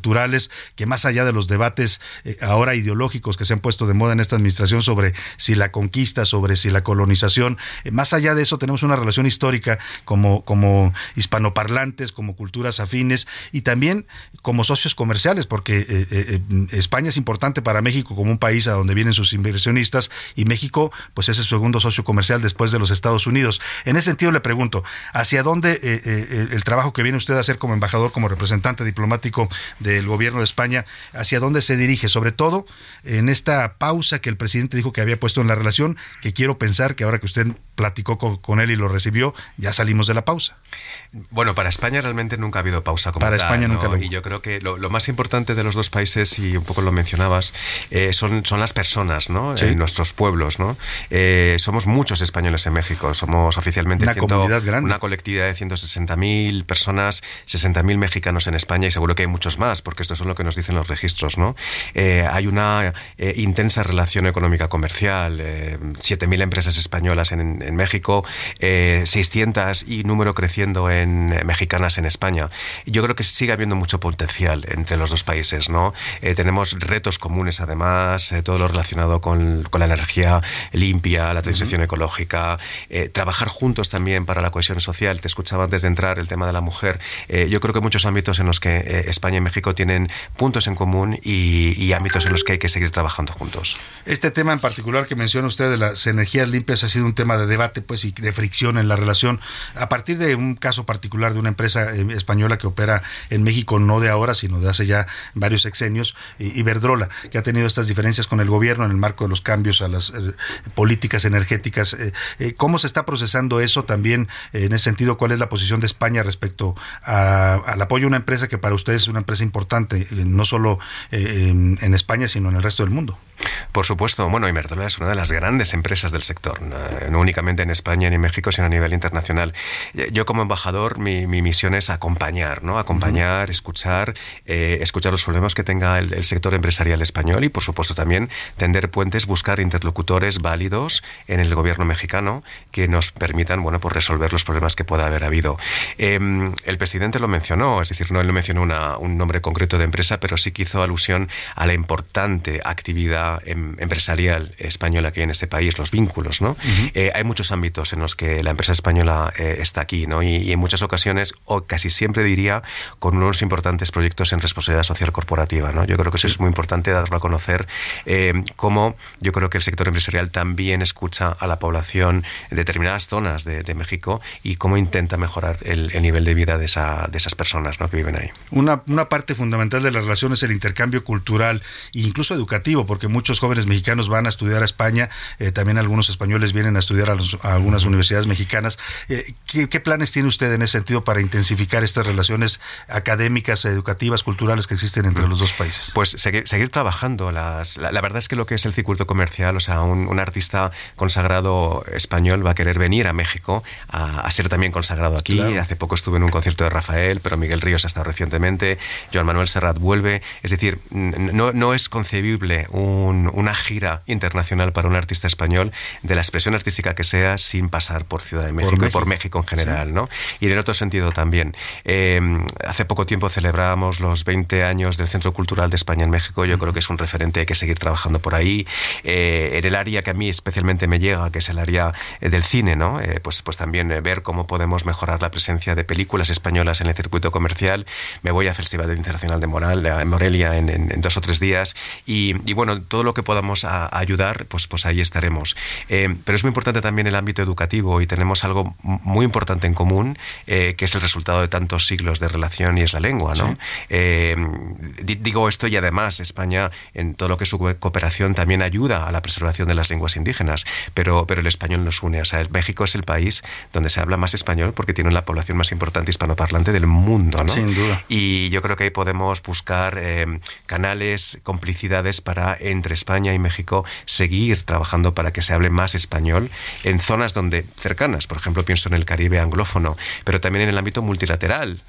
que más allá de los debates eh, ahora ideológicos que se han puesto de moda en esta administración sobre si la conquista, sobre si la colonización, eh, más allá de eso tenemos una relación histórica como, como hispanoparlantes, como culturas afines y también como socios comerciales, porque eh, España es importante para México como un país a donde vienen sus inversionistas y México pues es el segundo socio comercial después de los Estados Unidos. En ese sentido le pregunto, ¿hacia dónde el trabajo que viene usted a hacer como embajador, como representante diplomático del gobierno de España, hacia dónde se dirige, sobre todo en esta pausa que el presidente dijo que había puesto en la relación, que quiero pensar que ahora que usted platicó con, él y lo recibió, ya salimos de la pausa. Bueno, para España realmente nunca ha habido pausa como Para España nunca lo Y yo creo que lo, más importante de los dos países, y un poco lo mencionabas, eh, son, son las personas, ¿no? Eh, nuestros pueblos, ¿no? Eh, somos muchos españoles en México, somos oficialmente una, comunidad grande. una colectividad de 160.000 personas, 60.000 mexicanos en España y seguro que hay muchos más, porque esto es lo que nos dicen los registros, ¿no? hay una intensa relación económica comercial, 7.000 empresas españolas en en México, 600 y número creciendo en mexicanas en España. Yo creo que sigue habiendo mucho potencial entre los dos países, ¿no? tenemos retos comunes además, todo lo relacionado con, con, la energía limpia, la transición ecológica, trabajar juntos también para la cohesión social. Te escuchaba antes de entrar el tema de la mujer. yo creo que muchos ámbitos en los que España y México tienen puntos en común y, ámbitos en los que hay que seguir trabajando juntos. Este tema en particular que menciona usted de las energías limpias ha sido un tema de debate pues y de fricción en la relación a partir de un caso particular de una empresa eh, española que opera en México no de ahora sino de hace ya varios sexenios Iberdrola que ha tenido estas diferencias con el gobierno en el marco de los cambios a las eh, políticas energéticas. Eh, cómo se está procesando eso también en ese sentido cuál es la posición de España respecto al apoyo a una empresa que para ustedes es una empresa importante no solo en, España sino en el resto del mundo por supuesto, bueno, Iberdrola es una de las grandes empresas del sector, no únicamente en España ni en México, sino a nivel internacional. Yo como embajador, mi, misión es acompañar, ¿no? Acompañar, escuchar, eh, escuchar los problemas que tenga el, sector empresarial español y, por supuesto, también tender puentes, buscar interlocutores válidos en el gobierno mexicano que nos permitan, bueno, pues resolver los problemas que pueda haber habido. Em, el presidente lo mencionó, es decir, no él no mencionó un nombre concreto de empresa, pero sí que hizo alusión a la importante actividad Em, empresarial española que hay en este país, los vínculos, ¿no? Eh, hay muchos ámbitos en los que la empresa española eh, está aquí, ¿no? Y, en muchas ocasiones, o casi siempre diría, con unos importantes proyectos en responsabilidad social corporativa, ¿no? Yo creo que eso es muy importante darlo a conocer, eh, cómo yo creo que el sector empresarial también escucha a la población en determinadas zonas de, México y cómo intenta mejorar el, nivel de vida de, esa, de esas personas ¿no? que viven ahí. Una, una parte fundamental de la relación es el intercambio cultural e incluso educativo, porque muchos jóvenes mexicanos van a estudiar a España, eh, también algunos españoles vienen a estudiar a, algunas universidades mexicanas. Eh, ¿qué, planes tiene usted en ese sentido para intensificar estas relaciones académicas, educativas, culturales que existen entre los dos países? Pues seguir, seguir trabajando. Las, la, verdad es que lo que es el circuito comercial, o sea, un, artista consagrado español va a querer venir a México a, ser también consagrado aquí. Hace poco estuve en un concierto de Rafael, pero Miguel Ríos ha estado recientemente, Joan Manuel Serrat vuelve. Es decir, no, no es concebible un una gira internacional para un artista español de la expresión artística que sea sin pasar por Ciudad de México, y por México en general, ¿no? Y en el otro sentido también. Eh, hace poco tiempo celebrábamos los 20 años del Centro Cultural de España en México. Yo creo que es un referente, hay que seguir trabajando por ahí. Eh, en el área que a mí especialmente me llega, que es el área eh, del cine, ¿no? pues, pues también ver cómo podemos mejorar la presencia de películas españolas en el circuito comercial. Me voy al Festival Internacional de Moral, en Morelia en, en, dos o tres días. Y, y bueno, todo lo que podamos ayudar, pues, pues ahí estaremos. Pero es muy importante también el ámbito educativo y tenemos algo muy importante en común, eh, que es el resultado de tantos siglos de relación y es la lengua. ¿no? Eh, digo esto y además España, en todo lo que es su cooperación, también ayuda a la preservación de las lenguas indígenas, pero, pero el español nos une. O sea, México es el país donde se habla más español porque tiene la población más importante hispanoparlante del mundo. ¿no? Sin duda. Y yo creo que ahí podemos buscar canales, complicidades para entre España y México seguir trabajando para que se hable más español en zonas donde cercanas, por ejemplo, pienso en el Caribe anglófono, pero también en el ámbito multilateral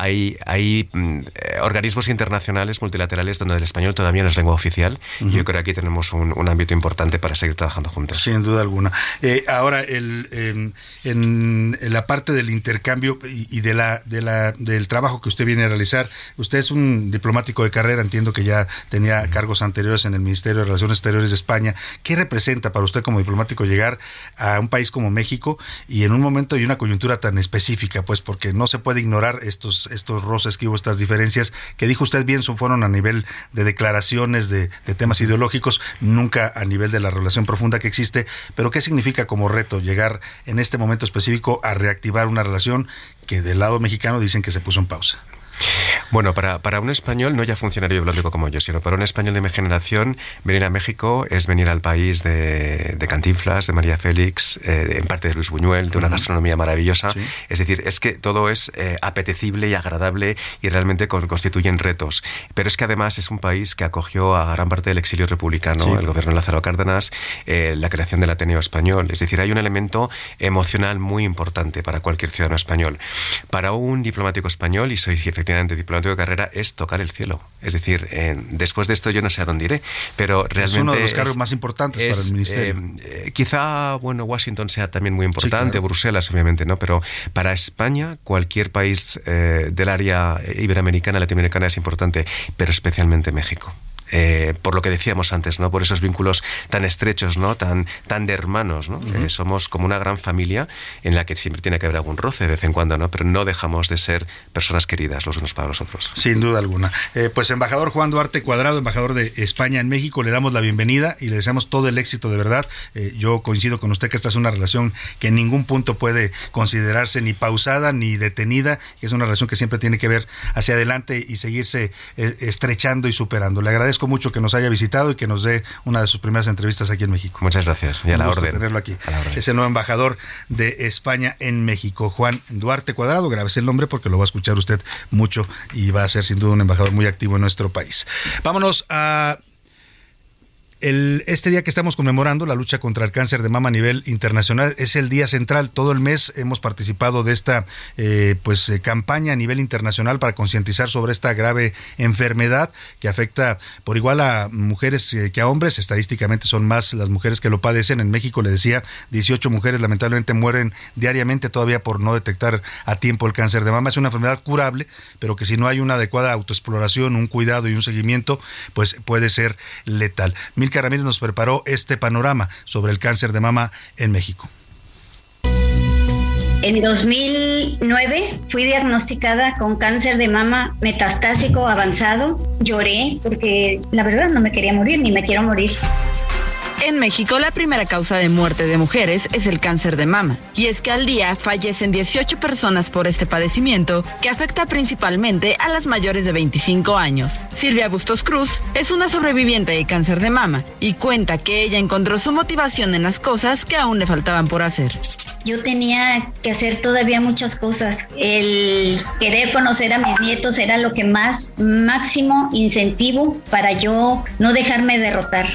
hay, hay mm, eh, organismos internacionales multilaterales donde el español todavía no es lengua oficial. y yo creo que aquí tenemos un, ámbito importante para seguir trabajando juntos. Sin duda alguna. Eh, ahora, el, em, en, la parte del intercambio y, de la, de la, del trabajo que usted viene a realizar, usted es un diplomático de carrera, entiendo que ya tenía cargos anteriores en el Ministerio de Relaciones Exteriores de España. ¿Qué representa para usted como diplomático llegar a un país como México y en un momento y una coyuntura tan específica? Pues porque no se puede ignorar estos estos roces que hubo, estas diferencias, que dijo usted bien, son, fueron a nivel de declaraciones, de, temas ideológicos, nunca a nivel de la relación profunda que existe, pero ¿qué significa como reto llegar en este momento específico a reactivar una relación que del lado mexicano dicen que se puso en pausa? Bueno, para, para, un español, no ya funcionario diplomático como yo, sino para un español de mi generación, venir a México es venir al país de, de Cantinflas, de María Félix, eh, en parte de Luis Buñuel, de una gastronomía maravillosa. Es decir, es que todo es eh, apetecible y agradable y realmente constituyen retos. Pero es que además es un país que acogió a gran parte del exilio republicano, el gobierno de Lázaro Cárdenas, eh, la creación del Ateneo Español. Es decir, hay un elemento emocional muy importante para cualquier ciudadano español. Para un diplomático español, y soy efectivamente diplomático de carrera es tocar el cielo. Es decir, eh, después de esto yo no sé a dónde iré, pero realmente... Es uno de los cargos más importantes para el ministerio. Eh, quizá, bueno, Washington sea también muy importante, Bruselas obviamente, ¿no? Pero para España, cualquier país del área iberoamericana, latinoamericana es importante, pero especialmente México. Eh, por lo que decíamos antes, ¿no? Por esos vínculos tan estrechos, ¿no? Tan, tan de hermanos, ¿no? Eh, somos como una gran familia en la que siempre tiene que haber algún roce de vez en cuando, ¿no? Pero no dejamos de ser personas queridas los unos para los otros. Sin duda alguna. Eh, pues embajador Juan Duarte Cuadrado, embajador de España en México, le damos la bienvenida y le deseamos todo el éxito de verdad. yo coincido con usted que esta es una relación que en ningún punto puede considerarse ni pausada ni detenida, que es una relación que siempre tiene que ver hacia adelante y seguirse estrechando y superando. Le agradezco mucho que nos haya visitado y que nos dé una de sus primeras entrevistas aquí en México. Muchas gracias. Y a la orden. tenerlo aquí. Es el nuevo embajador de España en México, Juan Duarte Cuadrado. Grabes el nombre porque lo va a escuchar usted mucho y va a ser sin duda un embajador muy activo en nuestro país. Vámonos a este día que estamos conmemorando la lucha contra el cáncer de mama a nivel internacional es el día central. Todo el mes hemos participado de esta eh, pues eh, campaña a nivel internacional para concientizar sobre esta grave enfermedad que afecta por igual a mujeres eh, que a hombres. Estadísticamente son más las mujeres que lo padecen. En México le decía 18 mujeres lamentablemente mueren diariamente todavía por no detectar a tiempo el cáncer de mama. Es una enfermedad curable, pero que si no hay una adecuada autoexploración, un cuidado y un seguimiento, pues puede ser letal. Milka nos preparó este panorama sobre el cáncer de mama en México. En 2009 fui diagnosticada con cáncer de mama metastásico avanzado. Lloré porque la verdad no me quería morir ni me quiero morir. En México, la primera causa de muerte de mujeres es el cáncer de mama. Y es que al día fallecen 18 personas por este padecimiento, que afecta principalmente a las mayores de 25 años. Silvia Bustos Cruz es una sobreviviente de cáncer de mama y cuenta que ella encontró su motivación en las cosas que aún le faltaban por hacer. Yo tenía que hacer todavía muchas cosas. El querer conocer a mis nietos era lo que más máximo incentivo para yo no dejarme derrotar.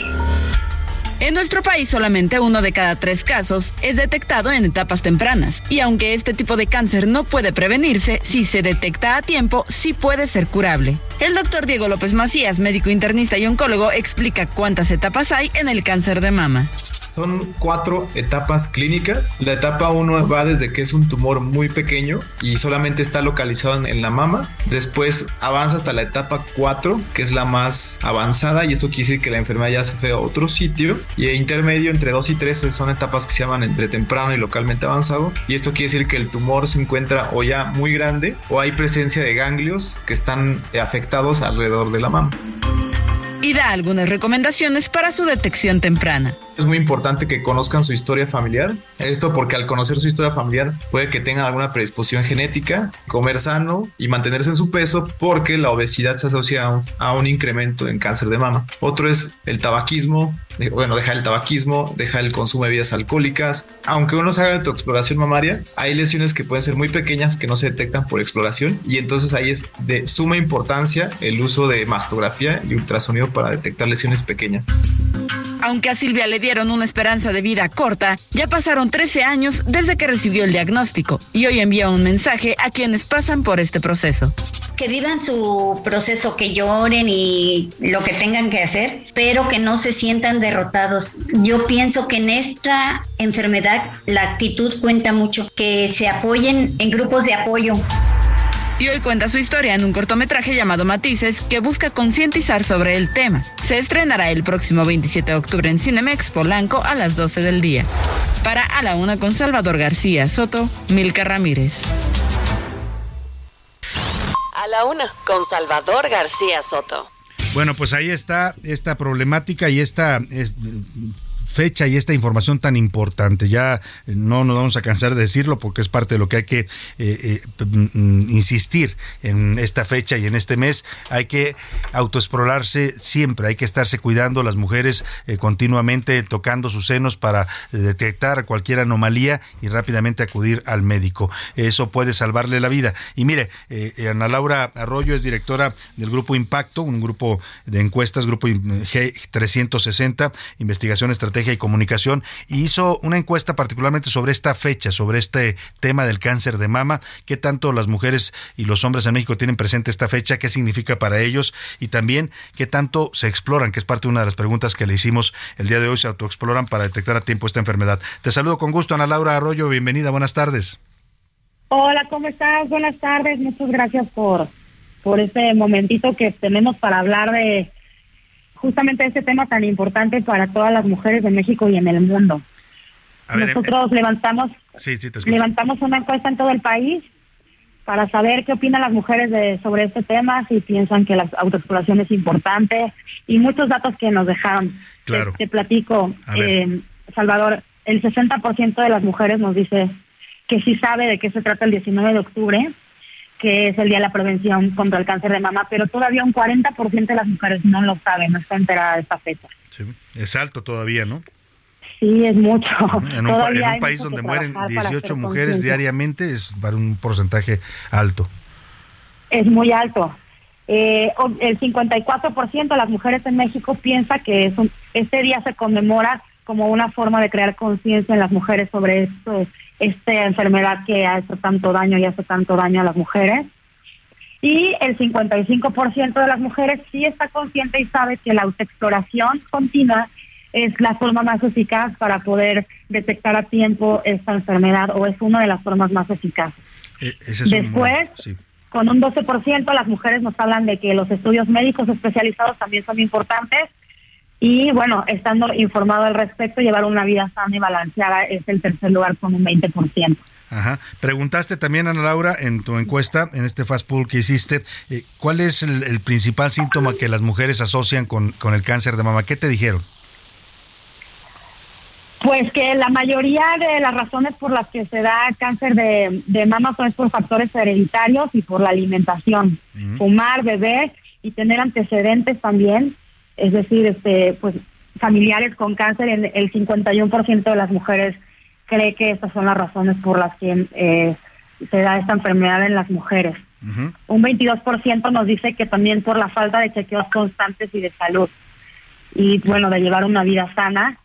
En nuestro país solamente uno de cada tres casos es detectado en etapas tempranas y aunque este tipo de cáncer no puede prevenirse, si se detecta a tiempo sí puede ser curable. El doctor Diego López Macías, médico internista y oncólogo, explica cuántas etapas hay en el cáncer de mama. Son cuatro etapas clínicas. La etapa 1 va desde que es un tumor muy pequeño y solamente está localizado en la mama. Después avanza hasta la etapa 4, que es la más avanzada y esto quiere decir que la enfermedad ya se fue a otro sitio. Y el intermedio entre 2 y 3 son etapas que se llaman entre temprano y localmente avanzado. Y esto quiere decir que el tumor se encuentra o ya muy grande o hay presencia de ganglios que están afectados alrededor de la mama y da algunas recomendaciones para su detección temprana. Es muy importante que conozcan su historia familiar. Esto porque al conocer su historia familiar puede que tengan alguna predisposición genética, comer sano y mantenerse en su peso porque la obesidad se asocia a un, incremento en cáncer de mama. Otro es el tabaquismo. Bueno, deja el tabaquismo, deja el consumo de bebidas alcohólicas. Aunque uno se haga tu exploración mamaria, hay lesiones que pueden ser muy pequeñas que no se detectan por exploración y entonces ahí es de suma importancia el uso de mastografía y ultrasonido para detectar lesiones pequeñas. Aunque a Silvia le dieron una esperanza de vida corta, ya pasaron 13 años desde que recibió el diagnóstico y hoy envía un mensaje a quienes pasan por este proceso. Que vivan su proceso, que lloren y lo que tengan que hacer, pero que no se sientan derrotados. Yo pienso que en esta enfermedad la actitud cuenta mucho, que se apoyen en grupos de apoyo y hoy cuenta su historia en un cortometraje llamado Matices que busca concientizar sobre el tema. Se estrenará el próximo 27 de octubre en Cinemex Polanco a las 12 del día. Para A la Una con Salvador García Soto, Milka Ramírez. A la Una con Salvador García Soto. Bueno, pues ahí está esta problemática y esta eh, fecha y esta información tan importante. Ya no nos vamos a cansar de decirlo porque es parte de lo que hay que eh, eh, mm, insistir en esta fecha y en este mes. Hay que autoexplorarse siempre, hay que estarse cuidando las mujeres eh, continuamente tocando sus senos para detectar cualquier anomalía y rápidamente acudir al médico. Eso puede salvarle la vida. Y mire, Ana Laura Arroyo es directora del Grupo Impacto, un grupo de encuestas, Grupo G360, Investigación Estratégica Y Comunicación y hizo una encuesta particularmente sobre esta fecha, sobre este tema del cáncer de mama, qué tanto las mujeres y los hombres en México tienen presente esta fecha, qué significa para ellos y también qué tanto se exploran, que es parte de una de las preguntas que le hicimos el día de hoy, se autoexploran para detectar a tiempo esta enfermedad. Te saludo con gusto, Ana Laura Arroyo, bienvenida, buenas tardes. Hola, ¿cómo estás? Buenas tardes, muchas gracias por, por este momentito que tenemos para hablar de justamente este tema tan importante para todas las mujeres de México y en el mundo. Nosotros eh, levantamos levantamos una encuesta en todo el país para saber qué opinan las mujeres de, sobre este tema, si piensan que la autoexploración es importante y muchos datos que nos dejaron. Claro. Te, platico, eh, Salvador, el 60% de las mujeres nos dice que sí sabe de qué se trata el 19 de octubre, que es el Día de la Prevención contra el Cáncer de Mama, pero todavía un 40% de las mujeres no lo saben, no está enterada de esta fecha. Sí, es alto todavía, ¿no? Sí, es mucho. En un, país donde mueren 18 mujeres diariamente es para un porcentaje alto. Es muy alto. Eh, el 54% de las mujeres en México piensa que este día se conmemora como una forma de crear conciencia en las mujeres sobre esto, esta enfermedad que ha hecho tanto daño y hace tanto daño a las mujeres. Y el 55% de las mujeres sí está consciente y sabe que la autoexploración continua es la forma más eficaz para poder detectar a tiempo esta enfermedad o es una de las formas más eficaces. Eh, Después, con un 12% las mujeres nos hablan de que los estudios médicos especializados también son importantes y bueno, estando informado al respecto, llevar una vida sana y balanceada es el tercer lugar con un 20%. Ajá. Preguntaste también, Ana Laura, en tu encuesta, en este fast pool que hiciste, eh, ¿cuál es el, el, principal síntoma que las mujeres asocian con, con el cáncer de mama? ¿Qué te dijeron? Pues que la mayoría de las razones por las que se da cáncer de, mama son por factores hereditarios y por la alimentación. Fumar, beber y tener antecedentes también, es decir, este, pues familiares con cáncer, en el 51% de las mujeres cree que estas son las razones por las que eh, se da esta enfermedad en las mujeres. Un 22% nos dice que también por la falta de chequeos constantes y de salud. Y bueno, de llevar una vida sana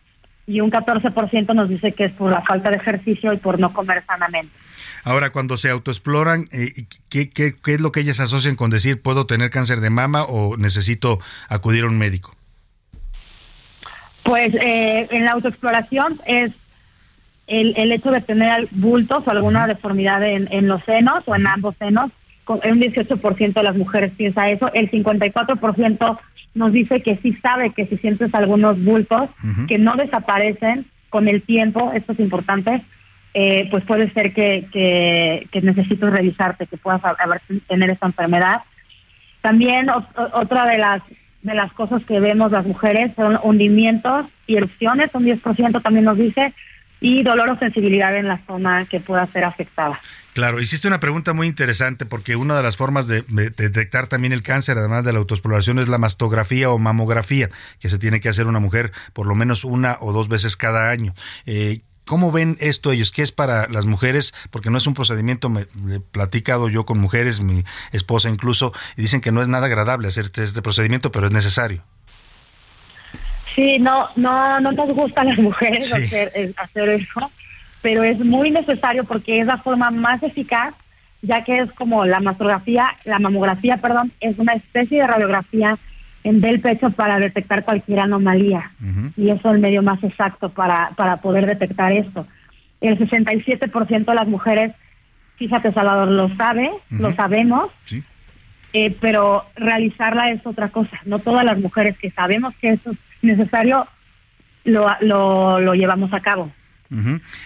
y un 14% nos dice que es por la falta de ejercicio y por no comer sanamente. Ahora, cuando se autoexploran, eh, ¿qué, qué, qué es lo que ellas asocian con decir puedo tener cáncer de mama o necesito acudir a un médico? Pues eh, en la autoexploración es el, el hecho de tener bultos o alguna deformidad en, en, los senos o en ambos senos. Un 18% de las mujeres piensa eso, el 54% nos dice que sí sabe que si sientes algunos bultos que no desaparecen con el tiempo, esto es importante, eh, pues puede ser que, que, necesites revisarte, que puedas tener esta enfermedad. También otra de las de las cosas que vemos las mujeres son hundimientos y erupciones, un 10% también nos dice, y dolor o sensibilidad en la zona que pueda ser afectada. Claro, hiciste una pregunta muy interesante porque una de las formas de, detectar también el cáncer, además de la autoexploración, es la mastografía o mamografía, que se tiene que hacer una mujer por lo menos una o dos veces cada año. Eh, ¿Cómo ven esto ellos? ¿Qué es para las mujeres? Porque no es un procedimiento, me, he platicado yo con mujeres, mi esposa incluso, y dicen que no es nada agradable hacer este, este procedimiento, pero es necesario. Sí, no, no, no nos gustan las mujeres hacer, eh, hacer eso, pero es muy necesario porque es la forma más eficaz, ya que es como la mastografía, la mamografía, perdón, es una especie de radiografía en del pecho para detectar cualquier anomalía y eso es el medio más exacto para, para poder detectar esto. El 67% de las mujeres, fíjate Salvador, lo sabe, lo sabemos, eh, pero realizarla es otra cosa. No todas las mujeres que sabemos que eso es necesario lo, lo, lo llevamos a cabo.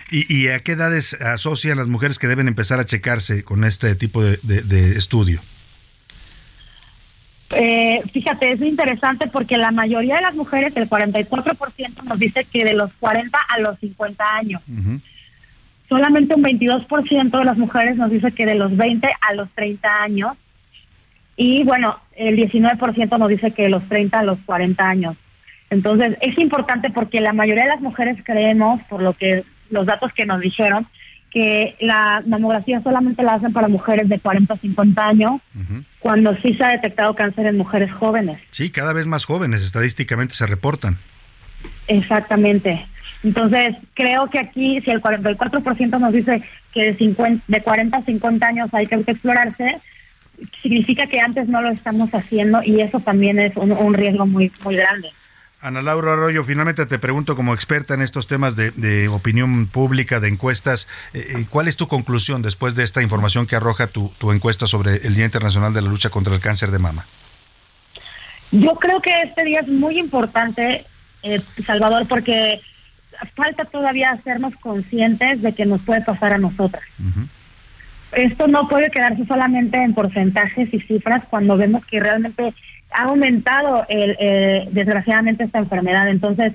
¿Y, a qué edades asocian las mujeres que deben empezar a checarse con este tipo de, de, estudio? Eh, fíjate, es interesante porque la mayoría de las mujeres, el 44%, nos dice que de los 40 a los 50 años. Solamente un 22% de las mujeres nos dice que de los 20 a los 30 años. Y bueno, el 19% nos dice que de los 30 a los 40 años. Entonces, es importante porque la mayoría de las mujeres creemos, por lo que los datos que nos dijeron, que la mamografía solamente la hacen para mujeres de 40 a 50 años, cuando sí se ha detectado cáncer en mujeres jóvenes. Sí, cada vez más jóvenes, estadísticamente se reportan. Exactamente. Entonces, creo que aquí, si el 44% nos dice que de, 50, de 40 a 50 años hay que explorarse, significa que antes no lo estamos haciendo y eso también es un, riesgo muy, muy grande. Ana Laura Arroyo, finalmente te pregunto como experta en estos temas de, opinión pública, de encuestas, eh, eh, ¿cuál es tu conclusión después de esta información que arroja tu, tu encuesta sobre el Día Internacional de la Lucha contra el Cáncer de Mama? Yo creo que este día es muy importante, eh, Salvador, porque falta todavía hacernos conscientes de que nos puede pasar a nosotras. Esto no puede quedarse solamente en porcentajes y cifras cuando vemos que realmente ha aumentado el, eh, desgraciadamente esta enfermedad. Entonces,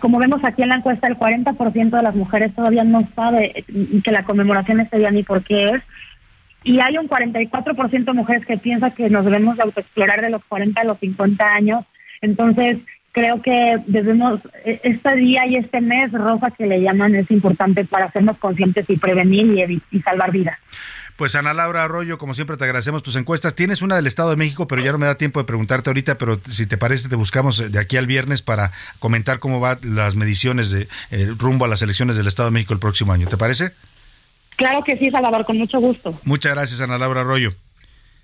como vemos aquí en la encuesta, el 40% de las mujeres todavía no sabe que la conmemoración este día ni por qué es. Y hay un 44% de mujeres que piensa que nos debemos de autoexplorar de los 40 a los 50 años. Entonces, creo que debemos, e, este día y este mes rosa que le llaman es importante para hacernos conscientes y prevenir y, salvar vidas. Pues Ana Laura Arroyo, como siempre te agradecemos tus encuestas. Tienes una del Estado de México, pero ya no me da tiempo de preguntarte ahorita, pero si te parece te buscamos de aquí al viernes para comentar cómo van las mediciones de eh, rumbo a las elecciones del Estado de México el próximo año. ¿Te parece? Claro que sí, Salvador, con mucho gusto. Muchas gracias, Ana Laura Arroyo.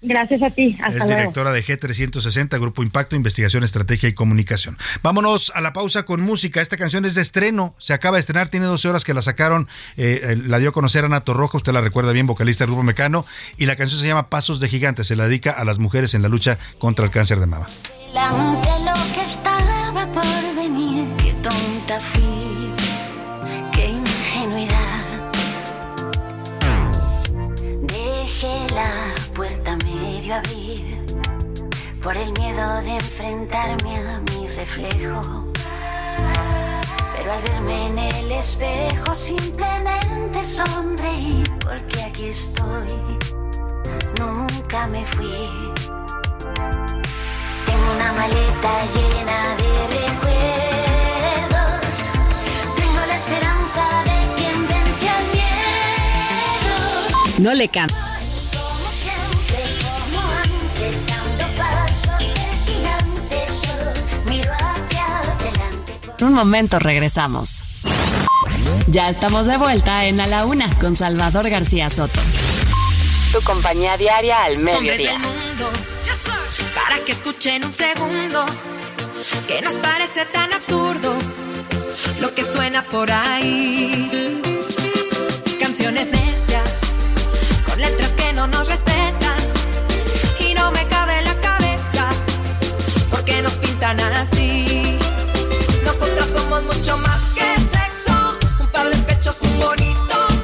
Gracias a ti. Hasta es directora de G360, Grupo Impacto, Investigación, Estrategia y Comunicación. Vámonos a la pausa con música. Esta canción es de estreno, se acaba de estrenar, tiene 12 horas que la sacaron, eh, la dio a conocer Ana Torroja, usted la recuerda bien, vocalista del Grupo Mecano, y la canción se llama Pasos de Gigante, se la dedica a las mujeres en la lucha contra el cáncer de mama. lo que estaba por venir, qué tonta fui, qué ingenuidad. Dejé por el miedo de enfrentarme a mi reflejo. Pero al verme en el espejo simplemente sonreí porque aquí estoy, nunca me fui. Tengo una maleta llena de recuerdos, tengo la esperanza de quien vence al miedo. No le cambia un momento regresamos. Ya estamos de vuelta en A la Una con Salvador García Soto. Tu compañía diaria al mediodía. mundo, para que escuchen un segundo que nos parece tan absurdo lo que suena por ahí. Canciones necias con letras que no nos respetan y no me cabe en la cabeza porque nos pintan así. Nosotras somos mucho más que sexo. Un par de pechos, un bonito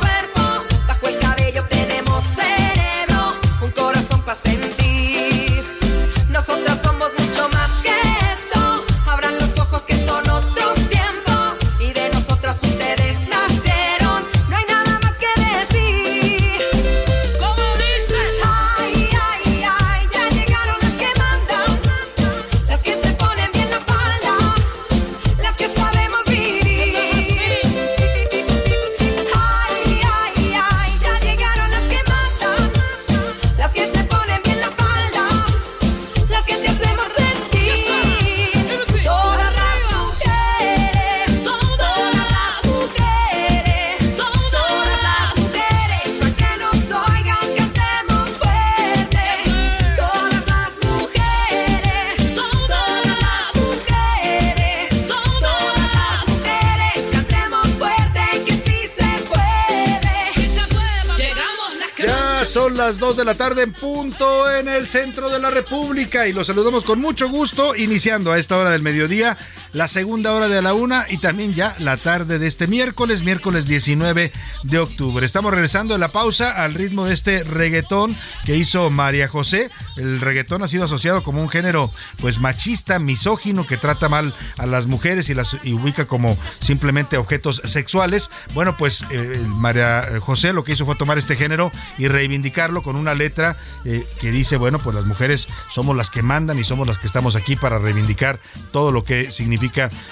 2 de la tarde en punto en el centro de la República y los saludamos con mucho gusto iniciando a esta hora del mediodía la segunda hora de la una y también ya la tarde de este miércoles, miércoles 19 de octubre. Estamos regresando de la pausa al ritmo de este reggaetón que hizo María José. El reggaetón ha sido asociado como un género pues machista, misógino, que trata mal a las mujeres y las ubica como simplemente objetos sexuales. Bueno, pues eh, María José lo que hizo fue tomar este género y reivindicarlo con una letra eh, que dice, bueno, pues las mujeres somos las que mandan y somos las que estamos aquí para reivindicar todo lo que significa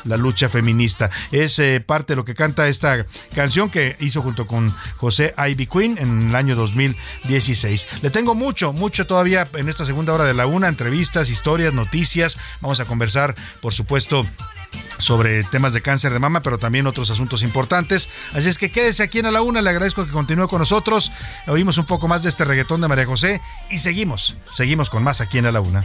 la lucha feminista. Es eh, parte de lo que canta esta canción que hizo junto con José Ivy Queen en el año 2016. Le tengo mucho, mucho todavía en esta segunda hora de la una, entrevistas, historias, noticias. Vamos a conversar, por supuesto, sobre temas de cáncer de mama, pero también otros asuntos importantes. Así es que quédese aquí en A la Una, le agradezco que continúe con nosotros. Oímos un poco más de este reggaetón de María José y seguimos, seguimos con más aquí en A la Una.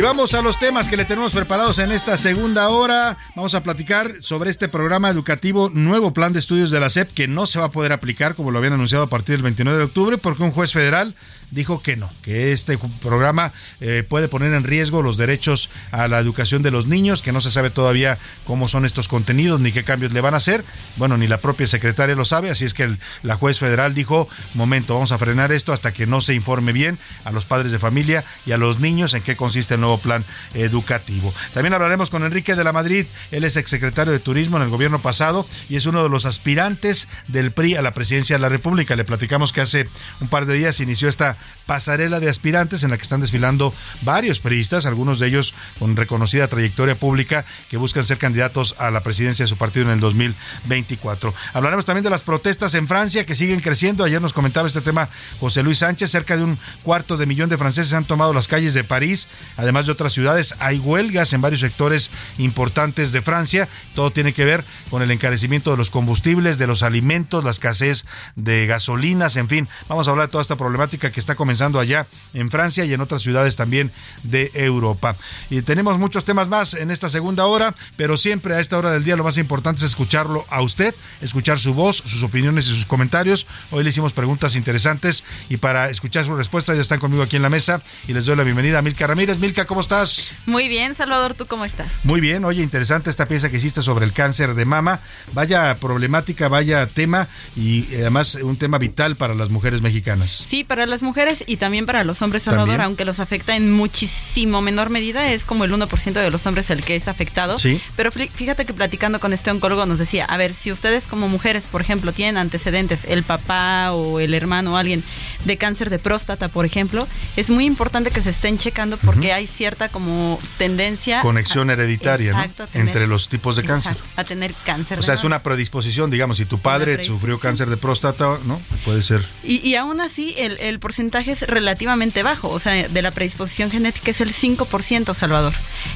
Y vamos a los temas que le tenemos preparados en esta segunda hora. Vamos a platicar sobre este programa educativo, nuevo plan de estudios de la SEP, que no se va a poder aplicar, como lo habían anunciado a partir del 29 de octubre, porque un juez federal dijo que no, que este programa eh, puede poner en riesgo los derechos a la educación de los niños, que no se sabe todavía cómo son estos contenidos ni qué cambios le van a hacer. Bueno, ni la propia secretaria lo sabe, así es que la juez federal dijo, momento, vamos a frenar esto hasta que no se informe bien a los padres de familia y a los niños en qué consiste el nuevo plan educativo. También hablaremos con Enrique de la Madrid, él es exsecretario de Turismo en el gobierno pasado y es uno de los aspirantes del PRI a la presidencia de la República. Le platicamos que hace un par de días inició esta pasarela de aspirantes en la que están desfilando varios priistas, algunos de ellos con reconocida trayectoria pública que buscan ser candidatos a la presidencia de su partido en el 2024. Hablaremos también de las protestas en Francia que siguen creciendo. Ayer nos comentaba este tema José Luis Sánchez, cerca de un cuarto de millón de franceses han tomado las calles de París, además de otras ciudades. Hay huelgas en varios sectores importantes de Francia. Todo tiene que ver con el encarecimiento de los combustibles, de los alimentos, la escasez de gasolinas, en fin. Vamos a hablar de toda esta problemática que está comenzando allá en Francia y en otras ciudades también de Europa. Y tenemos muchos temas más en esta segunda hora, pero siempre a esta hora del día lo más importante es escucharlo a usted, escuchar su voz, sus opiniones y sus comentarios. Hoy le hicimos preguntas interesantes y para escuchar su respuesta ya están conmigo aquí en la mesa y les doy la bienvenida a Milka Ramírez. Milka, ¿cómo estás? Muy bien, Salvador, ¿tú cómo estás? Muy bien, oye, interesante esta pieza que hiciste sobre el cáncer de mama. Vaya problemática, vaya tema y eh, además un tema vital para las mujeres mexicanas. Sí, para las mujeres y también para los hombres, Salvador, También. aunque los afecta en muchísimo menor medida, es como el 1% de los hombres el que es afectado. Sí. Pero fí- fíjate que platicando con este oncólogo nos decía, a ver, si ustedes como mujeres, por ejemplo, tienen antecedentes, el papá o el hermano o alguien de cáncer de próstata, por ejemplo, es muy importante que se estén checando porque hay cierta como tendencia... Conexión hereditaria, ¿no? Exacto, a tener- Entre los tipos de cáncer. A tener cáncer. O sea, es una predisposición, digamos, si tu padre sufrió cáncer de próstata, ¿no? Puede ser. Y, y aún así, el, el porcentaje es relativamente bajo. O sea, de la predisposición genética es el 5%, Salvador.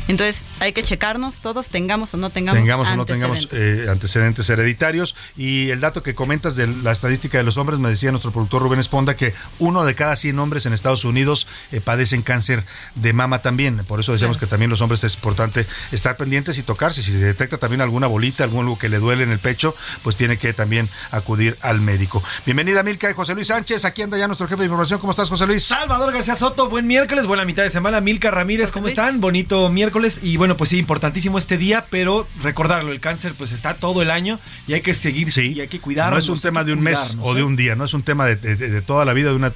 Entonces, hay que checarnos, todos tengamos o no tengamos tengamos o no tengamos antecedentes. eh, antecedentes hereditarios. Y el dato que comentas de la estadística de los hombres, me decía nuestro productor Rubén Esponda que uno de cada 100 hombres en Estados Unidos eh, padecen cáncer de mama también. Por eso decíamos que también los hombres es importante estar pendientes y tocarse. Si se detecta también alguna bolita, algo que le duele en el pecho, pues tiene que también acudir al médico. Bienvenida Milka y José Luis Sánchez. Aquí anda ya nuestro jefe de información. ¿Cómo estás, José Luis? Salvador García Soto, buen miércoles, buena mitad de semana. Milka Ramírez, ¿cómo están? Bonito miércoles. Y bueno, pues sí, importantísimo este día, pero recordarlo, el cáncer pues está todo el año y hay que seguir y hay que cuidarnos. No es un tema de un mes o de ¿eh? un día, no es un tema de, de- de toda la vida, de una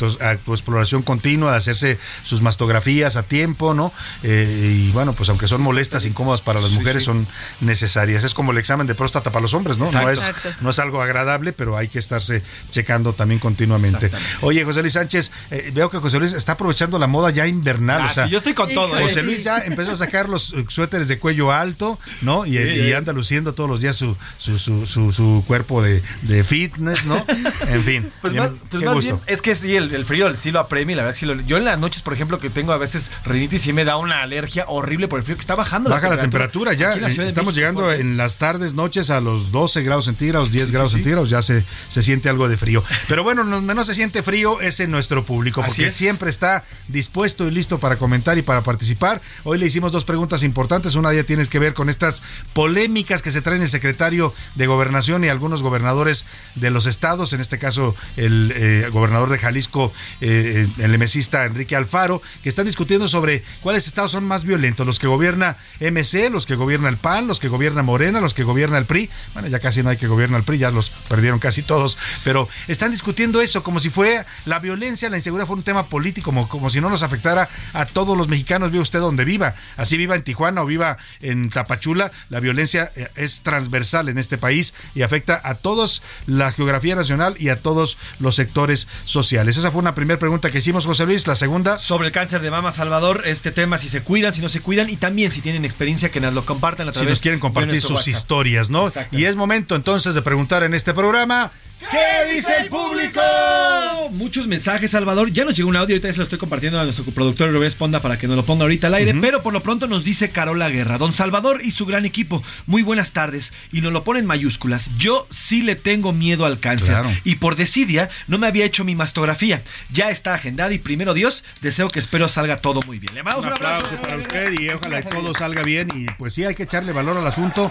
exploración continua, de hacerse sus mastografías a tiempo, ¿no? Eh, y bueno, pues aunque son molestas, incómodas para las Sí, mujeres, sí. son necesarias. Es como el examen de próstata para los hombres, ¿no? No es, no es algo agradable, pero hay que estarse checando también continuamente. Oye, José Luis Sánchez, eh, veo que José Luis está aprovechando la moda ya invernal. Ah, o sea, sí, yo estoy con todo, ¿eh? José Luis ya empezó a sacar los suéteres de cuello alto, ¿no? Y, Sí, y anda luciendo todos los días su, su, su, su- su cuerpo de, de fitness, ¿no? En fin. Pues bien, más, pues más bien, es que sí, el, el frío sí lo apremia, la verdad sí lo- Yo en las noches, por ejemplo, que tengo a veces rinitis, sí me da una alergia horrible por el frío que está bajando Baja la temperatura, ya la Ciudad de estamos México, llegando en las tardes, noches a los 12 grados centígrados, 10 grados centígrados, ya se, se siente algo de frío. Pero bueno, donde no se siente frío es en nuestro público, porque es. siempre está dispuesto y listo para comentar y para participar. Hoy le hicimos dos preguntas importantes, una de ellas tiene que ver con estas polémicas que se traen el secretario de Gobernación y algunos gobernadores de los estados, en este caso el eh, gobernador de Jalisco, eh, el emesista Enrique Alfaro, que están discutiendo sobre cuáles estados son más violentos, los que gobierna MC, los que gobierna el PAN, los que gobierna Morena, los que gobierna el PRI. Bueno, ya casi no hay que gobiernar el PRI, ya los perdieron casi todos, pero están discutiendo eso como si fue la violencia, la inseguridad fue un tema político, como, como si no nos afectara a todos los mexicanos, vive usted donde viva, así viva en Tijuana o viva en Tapachula, la violencia eh, es transversal en este país y afecta a todos la geografía nacional y a todos los sectores sociales. Esa fue una primera pregunta que hicimos, José Luis. La segunda. Sobre el cáncer de mama, Salvador, este tema, si se cuidan, si no se cuidan y también si tienen experiencia que nos lo compartan a través Si nos quieren compartir sus historias, ¿no? Y es momento entonces de preguntar en este programa. ¿Qué dice el público? Muchos mensajes, Salvador. Ya nos llegó un audio, ahorita se lo estoy compartiendo a nuestro productor Rubén Esponda para que nos lo ponga ahorita al aire. Pero por lo pronto nos dice Carola Guerra. Don Salvador y su gran equipo, muy buenas tardes. Y nos lo ponen mayúsculas. Yo sí le tengo miedo al cáncer. Y por desidia, no me había hecho mi mastografía. Ya está agendada y primero Dios, deseo que espero salga todo muy bien. Le mandamos un, aplauso para usted y ojalá que todo salga bien. Y pues sí, hay que echarle valor al asunto.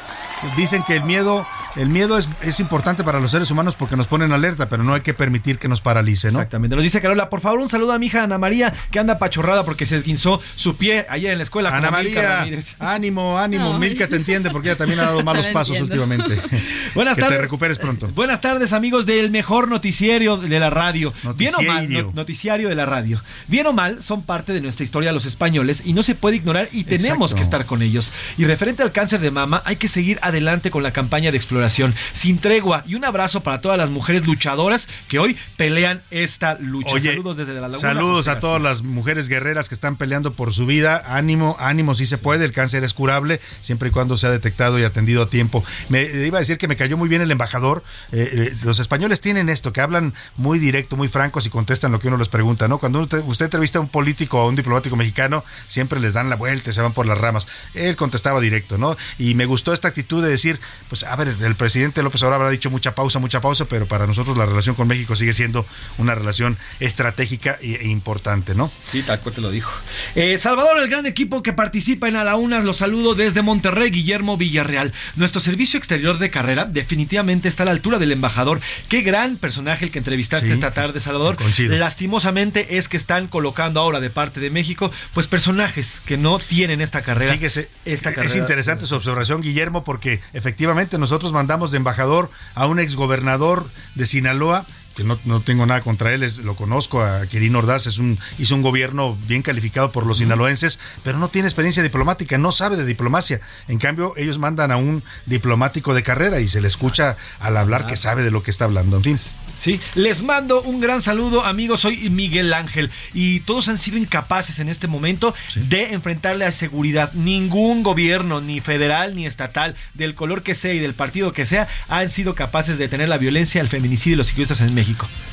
Dicen que el miedo, el miedo es, es importante para los seres humanos porque nos ponen alerta, pero no hay que permitir que nos paralice, ¿no? Exactamente. Nos dice Carola, por favor, un saludo a mi hija Ana María, que anda pachorrada porque se esguinzó su pie ayer en la escuela. Ana María, ánimo, ánimo. Milka te entiende porque ella también ha dado malos pasos últimamente. Buenas que tardes. te recuperes pronto. Buenas tardes, amigos del mejor noticiario de la radio. Bien o mal, no- noticiario de la radio. Bien o mal, son parte de nuestra historia los españoles y no se puede ignorar y tenemos Exacto. que estar con ellos. Y referente al cáncer de mama, hay que seguir adelante con la campaña de exploración, sin tregua. Y un abrazo para todas las mujeres luchadoras que hoy pelean esta lucha. Oye, saludos desde la laguna. Saludos a todas las mujeres guerreras que están peleando por su vida. Ánimo, ánimo, sí se puede. El cáncer es curable siempre y cuando sea detectado y atendido a tiempo. Me iba a decir que me cayó muy bien el embajador. Eh, eh, los españoles tienen esto, que hablan muy directo, muy francos y contestan lo que uno les pregunta, ¿no? Cuando usted, usted entrevista a un político o a un diplomático mexicano, siempre les dan la vuelta y se van por las ramas. Él contestaba directo, ¿no? Y me gustó esta actitud de decir, pues a ver, el presidente López Obrador habrá dicho mucha pausa, mucha pausa, pero para nosotros la relación con México sigue siendo una relación estratégica e, e importante, ¿no? Sí, tal cual te lo dijo. Eh, Salvador, el gran equipo que participa en A la Una, los saludo desde Monterrey, Guillermo Villarreal. Nuestro servicio exterior de carrera definitivamente está a la altura del embajador. Qué gran personaje el que entrevistaste Sí, esta tarde, Salvador. sí. Lastimosamente es que están colocando ahora de parte de México, pues personajes que no tienen esta carrera. Fíjese, esta es carrera. interesante su observación, Guillermo, porque efectivamente nosotros mandamos de embajador a un exgobernador de Sinaloa que no, no tengo nada contra él, es- lo conozco, a Quirino Ordaz, es un, hizo un gobierno bien calificado por los sinaloenses, pero no tiene experiencia diplomática, no sabe de diplomacia. En cambio, ellos mandan a un diplomático de carrera y se le escucha al hablar que sabe de lo que está hablando. En fin. Sí, les mando un gran saludo, amigos. Soy Miguel Ángel y todos han sido incapaces en este momento de enfrentarle a seguridad. Ningún gobierno, ni federal ni estatal, del color que sea y del partido que sea, han sido capaces de detener la violencia, el feminicidio y los ciclistas en México.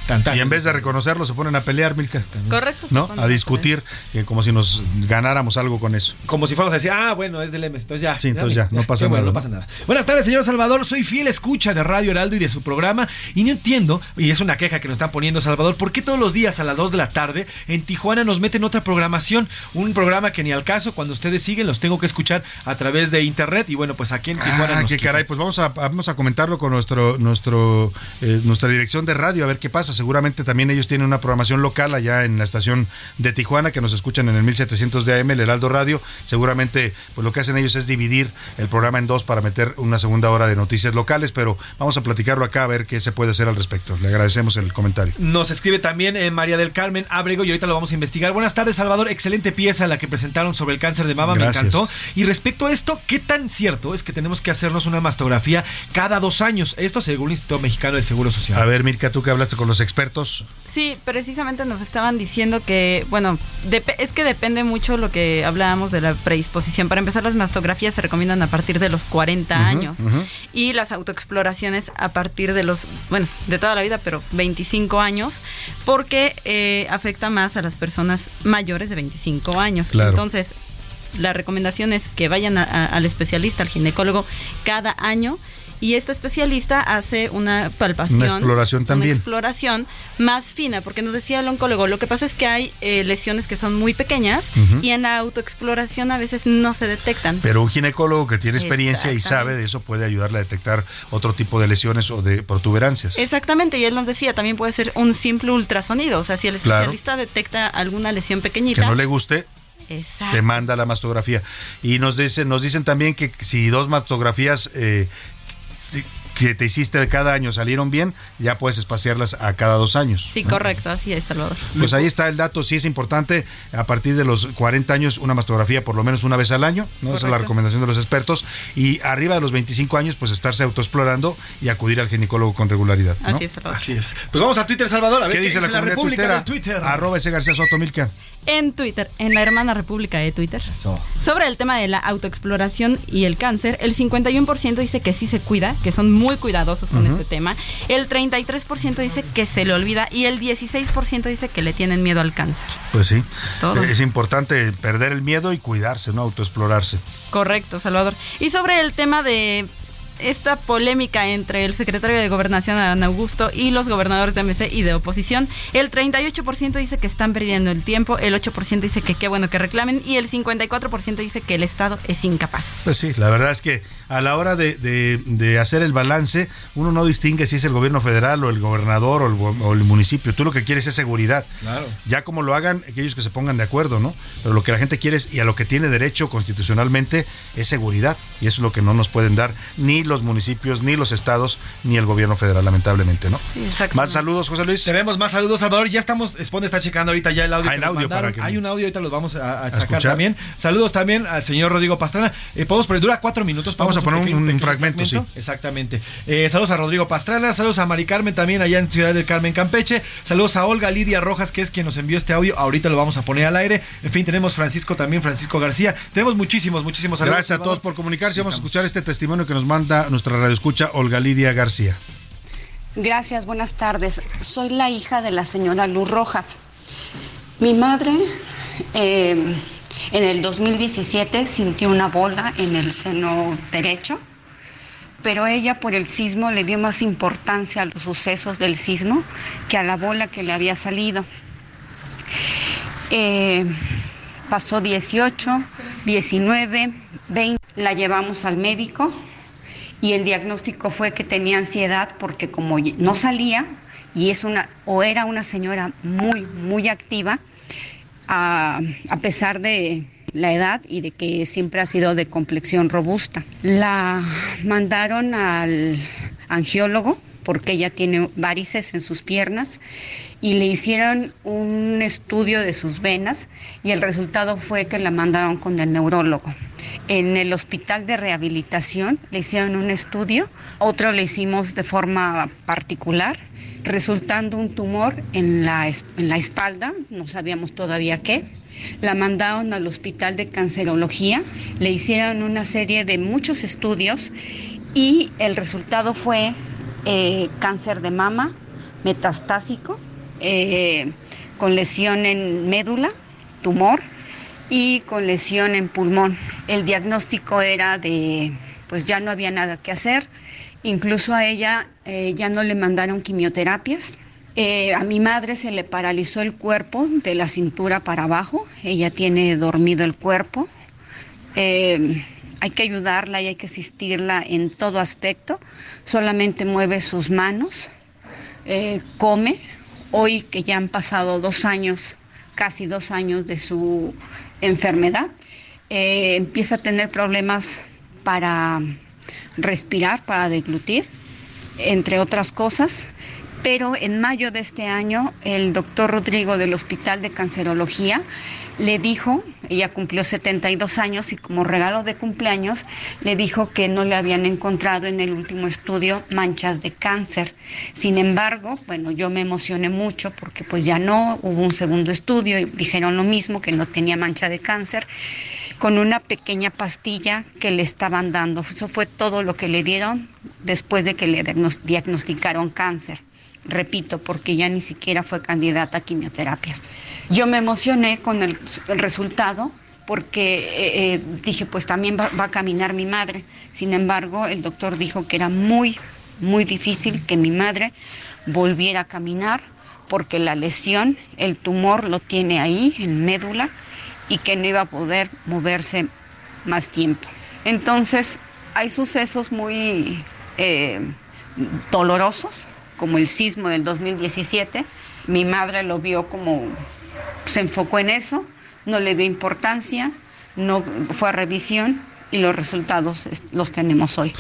Tan, tan. Y en vez de reconocerlo, se ponen a pelear, Milka. Correcto. ¿No? A discutir, eh, como si nos ganáramos algo con eso. Como si fuéramos a decir, ah, bueno, es del M, entonces ya. Sí, entonces ya, no pasa bueno, nada, no ¿no? pasa nada. Buenas tardes, señor Salvador. Soy fiel escucha de Radio Heraldo y de su programa. Y no entiendo, y es una queja que nos están poniendo, Salvador, ¿por qué todos los días a las 2 de la tarde en Tijuana nos meten otra programación? Un programa que ni al caso, cuando ustedes siguen, los tengo que escuchar a través de internet. Y bueno, pues aquí en Tijuana Ah, nos qué quitan. caray, pues vamos a, vamos a comentarlo con nuestro, nuestro, eh, nuestra dirección de radio, a ver qué pasa. Seguramente también ellos tienen una programación local allá en la estación de Tijuana, que nos escuchan en el 1700 de AM, el Heraldo Radio. Seguramente, pues lo que hacen ellos es dividir el programa en dos para meter una segunda hora de noticias locales, pero vamos a platicarlo acá a ver qué se puede hacer al respecto. Le agradecemos el comentario. Nos escribe también eh, María del Carmen Abrego y ahorita lo vamos a investigar. Buenas tardes, Salvador. Excelente pieza la que presentaron sobre el cáncer de mama, Gracias. me encantó. Y respecto a esto, ¿qué tan cierto es que tenemos que hacernos una mastografía cada dos años? Esto según el Instituto Mexicano del Seguro Social. A ver, Mirka, tú que hablaste con los expertos. Sí, precisamente nos estaban diciendo que, bueno, es que depende mucho lo que hablábamos de la predisposición. Para empezar, las mastografías se recomiendan a partir de los 40 Ujú, años y las autoexploraciones a partir de los, bueno, de toda la vida, pero 25 años, porque eh, afecta más a las personas mayores de 25 años. Claro. Entonces, la recomendación es que vayan a- a- al especialista, al ginecólogo, cada año. Y este especialista hace una palpación. Una exploración también. Una exploración más fina, porque nos decía el oncólogo, lo que pasa es que hay eh, lesiones que son muy pequeñas y en la autoexploración a veces no se detectan. Pero un ginecólogo que tiene experiencia y sabe de eso puede ayudarle a detectar otro tipo de lesiones o de protuberancias. Exactamente, y él nos decía, también puede ser un simple ultrasonido, o sea, si el Claro. especialista detecta alguna lesión Que pequeñita, no le guste, Exacto. te manda la mastografía. Y nos dicen, nos dicen también que si dos mastografías eh, the que te hiciste cada año salieron bien, ya puedes espaciarlas a cada dos años. Sí, correcto, así es, Salvador. Pues ahí está el dato, sí es importante, a partir de los 40 años una mastografía por lo menos una vez al año, ¿no? Esa es la recomendación de los expertos, y arriba de los 25 años pues estarse autoexplorando y acudir al ginecólogo con regularidad. ¿no? Así es, Salvador. Así es. Pues vamos a Twitter, Salvador. A ver ¿Qué dice la, comunidad República de Twitter. Arroba ese García Soto Milka. En Twitter, en la hermana república de Twitter, sobre el tema de la autoexploración y el cáncer, el 51% dice que sí se cuida, que son muy cuidadosos con este tema, el 33% dice que se le olvida y el 16% dice que le tienen miedo al cáncer. Pues sí, Todos. es importante perder el miedo y cuidarse, ¿no? Autoexplorarse. Correcto, Salvador. Y sobre el tema de esta polémica entre el secretario de Gobernación, Adán Augusto, y los gobernadores de MC y de oposición, el 38% dice que están perdiendo el tiempo, el 8% dice que qué bueno que reclamen y el 54% dice que el Estado es incapaz. Pues sí, la verdad es que a la hora de, de- de hacer el balance, uno no distingue si es el gobierno federal o el gobernador o el, go- o el municipio. Tú lo que quieres es seguridad. Claro. Ya como lo hagan, aquellos que se pongan de acuerdo, ¿no? Pero lo que la gente quiere es, y a lo que tiene derecho constitucionalmente, es seguridad. Y eso es lo que no nos pueden dar ni los municipios, ni los estados, ni el gobierno federal, lamentablemente, ¿no? Sí, exacto. Más saludos, José Luis. Tenemos más saludos, Salvador. Ya estamos, Spone está checando ahorita ya el audio. Ah, que el nos audio mandaron. para que- Hay un audio, ahorita los vamos a, a sacar escuchar. también. Saludos también al señor Rodrigo Pastrana. Eh, podemos poner, dura cuatro minutos. Vamos a poner un- pequeño- un pequeño fragmento, sí. Exactamente. Eh, saludos a Rodrigo Pastrana, saludos a Mari Carmen también allá en Ciudad del Carmen, Campeche. Saludos a Olga Lidia Rojas, que es quien nos envió este audio. Ahorita lo vamos a poner al aire. En fin, tenemos Francisco también, Francisco García. Tenemos muchísimos, muchísimos saludos. Gracias a todos por comunicarse. Vamos a escuchar este testimonio que nos manda nuestra radioescucha Olga Lidia García. Gracias, buenas tardes. Soy la hija de la señora Luz Rojas. Mi madre eh, en el 2017 sintió una bola en el seno derecho, pero ella por el sismo le dio más importancia a los sucesos del sismo que a la bola que le había salido. Eh, pasó 18, 19, 20, la llevamos al médico y el diagnóstico fue que tenía ansiedad porque como no salía y es una o era una señora muy muy activa a, a pesar de la edad y de que siempre ha sido de complexión robusta. La mandaron al angiólogo porque ella tiene varices en sus piernas y le hicieron un estudio de sus venas y el resultado fue que la mandaron con el neurólogo. En el hospital de rehabilitación le hicieron un estudio, otro le hicimos de forma particular, resultando un tumor en la, en la espalda, no sabíamos todavía qué. La mandaron al hospital de cancerología, le hicieron una serie de muchos estudios y el resultado fue eh, cáncer de mama metastásico, eh, con lesión en médula, tumor y con lesión en pulmón. El diagnóstico era de, pues ya no había nada que hacer, incluso a ella eh, ya no le mandaron quimioterapias. Eh, a mi madre se le paralizó el cuerpo de la cintura para abajo, ella tiene dormido el cuerpo. Eh, hay que ayudarla y hay que asistirla en todo aspecto. Solamente mueve sus manos, eh, come. Hoy que ya han pasado dos años, casi dos años de su enfermedad, eh, empieza a tener problemas para respirar, para deglutir, entre otras cosas. Pero en mayo de este año, el doctor Rodrigo del Hospital de Cancerología le dijo, ella cumplió 72 años y como regalo de cumpleaños le dijo que no le habían encontrado en el último estudio manchas de cáncer. Sin embargo, bueno, yo me emocioné mucho porque pues ya no, hubo un segundo estudio y dijeron lo mismo, que no tenía mancha de cáncer con una pequeña pastilla que le estaban dando. Eso fue todo lo que le dieron después de que le diagnos- diagnosticaron cáncer. Repito, porque ya ni siquiera fue candidata a quimioterapias. Yo me emocioné con el, resultado porque eh, eh, dije, pues también va, va a caminar mi madre. Sin embargo, el doctor dijo que era muy, muy difícil que mi madre volviera a caminar porque la lesión, el tumor lo tiene ahí en médula y que no iba a poder moverse más tiempo. Entonces, hay sucesos muy eh, dolorosos, como el sismo del 2017. Mi madre lo vio como, se enfocó en eso, no le dio importancia, no fue a revisión y los resultados es- los tenemos hoy.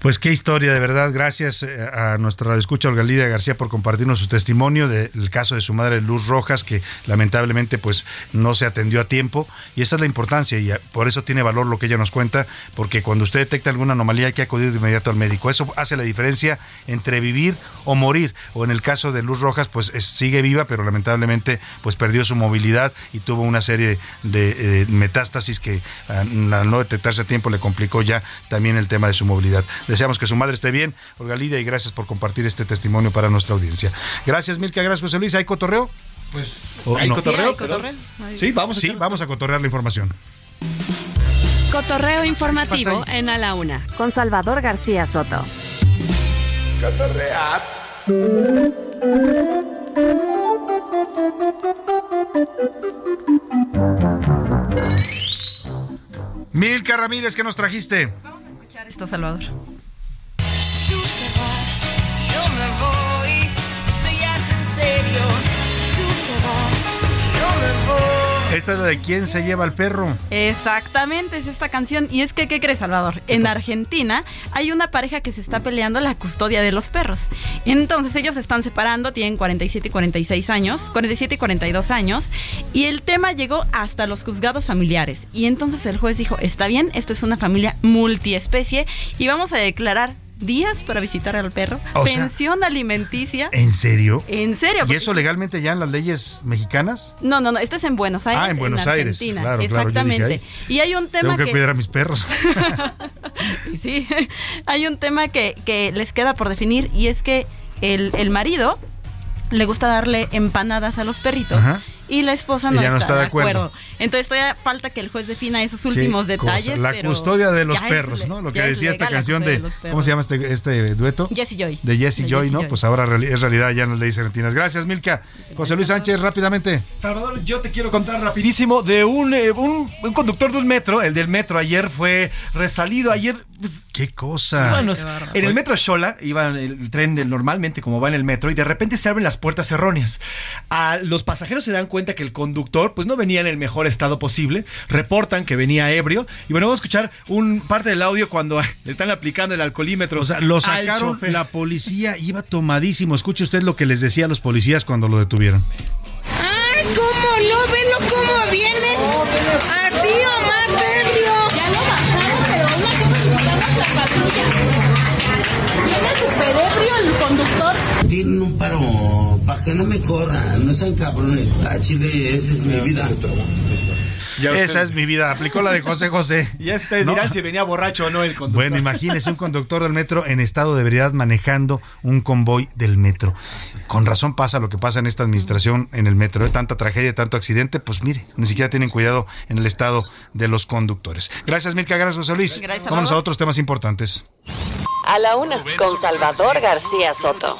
Pues qué historia, de verdad. Gracias eh, a nuestra escucha Olga Lidia García por compartirnos su testimonio del caso de su madre Luz Rojas, que lamentablemente pues no se atendió a tiempo. Y esa es la importancia y por eso tiene valor lo que ella nos cuenta, porque cuando usted detecta alguna anomalía hay que acudir de inmediato al médico. Eso hace la diferencia entre vivir o morir. O en el caso de Luz Rojas, pues es- sigue viva, pero lamentablemente pues perdió su movilidad y tuvo una serie de eh, metástasis que ah, al no detectarse tiempo le complicó ya también el tema de su movilidad. Deseamos que su madre esté bien, Olga Lidia, y gracias por compartir este testimonio para nuestra audiencia. Gracias, Milka, gracias, José Luis. ¿Hay cotorreo? Pues ¿O ¿hay no? cotorreo? Sí, hay cotorreo. Sí, vamos a Sí, vamos a cotorrear la información. Cotorreo informativo en A la Una con Salvador García Soto. Milka Ramírez, ¿qué nos trajiste? Escuchar esto, Salvador. Si tú te vas, yo me voy. Eso ya es en serio. Si tú te vas, yo me voy. Esta es la de quién se lleva al perro. Exactamente, es esta canción. Y es que, ¿qué crees, Salvador? En Argentina hay una pareja que se está peleando la custodia de los perros. Entonces ellos se están separando, tienen 47 y 46 años, 47 y 42 años, y el tema llegó hasta los juzgados familiares. Y entonces el juez dijo, está bien, esto es una familia multiespecie y vamos a declarar días para visitar al perro, O sea- pensión alimenticia. ¿En serio? ¿En serio? ¿Y eso legalmente ya en las leyes mexicanas? No, no, no, esto es en Buenos Aires. Ah, en Buenos Aires, Argentina. claro, claro, dije, Exactamente. ay, y hay un tema Tengo que, que, cuidar a mis perros. sí, hay un tema que, que les queda por definir y es que el, el marido le gusta darle empanadas a los perritos. Ajá. Y la esposa no, Ella no está de acuerdo. Entonces todavía falta que el juez defina esos últimos detalles. La pero custodia de los es perros, le- ¿no? Lo que es decía esta canción de. ¿cómo se llama este, este dueto? Jesse Joy. De Jesse De Joy, Jesse ¿no? Joy. Pues ahora es realidad ya en las leyes argentinas. Gracias, Milka. José Luis Sánchez, rápidamente. Salvador, yo te quiero contar rapidísimo de un, eh, un, un conductor de un metro. El del metro ayer fue resalido. Ayer, ¿Qué cosa? íbamos en el metro Xola, iba el, el tren normalmente como va en el metro, y de repente se abren las puertas erróneas. A los pasajeros se dan cuenta que el conductor, pues no venía en el mejor estado posible. Reportan que venía ebrio. Y bueno, vamos a escuchar un parte del audio cuando le están aplicando el alcoholímetro. O sea, lo sacaron, la policía iba tomadísimo. Escuche usted lo que les decía a los policías cuando lo detuvieron. ¡Ay, cómo no! ¡Velo cómo viene! ¡Así o más la patrulla. Viene súper ebrio el conductor. Tienen un paro para que no me corran, no sean cabrones. A Chile, esa es mi vida. Esa es mi vida. Aplicó la de José José. Ya ustedes ¿No? dirán si venía borracho o no el conductor. Bueno, imagínese un conductor del metro en estado de ebriedad manejando un convoy del metro. Con razón pasa lo que pasa en esta administración en el metro. De tanta tragedia, tanto accidente, pues mire, ni siquiera tienen cuidado en el estado de los conductores. Gracias, Milka. Gracias, José Luis. Gracias, Vámonos a otros temas importantes. A la una, con Salvador García Soto.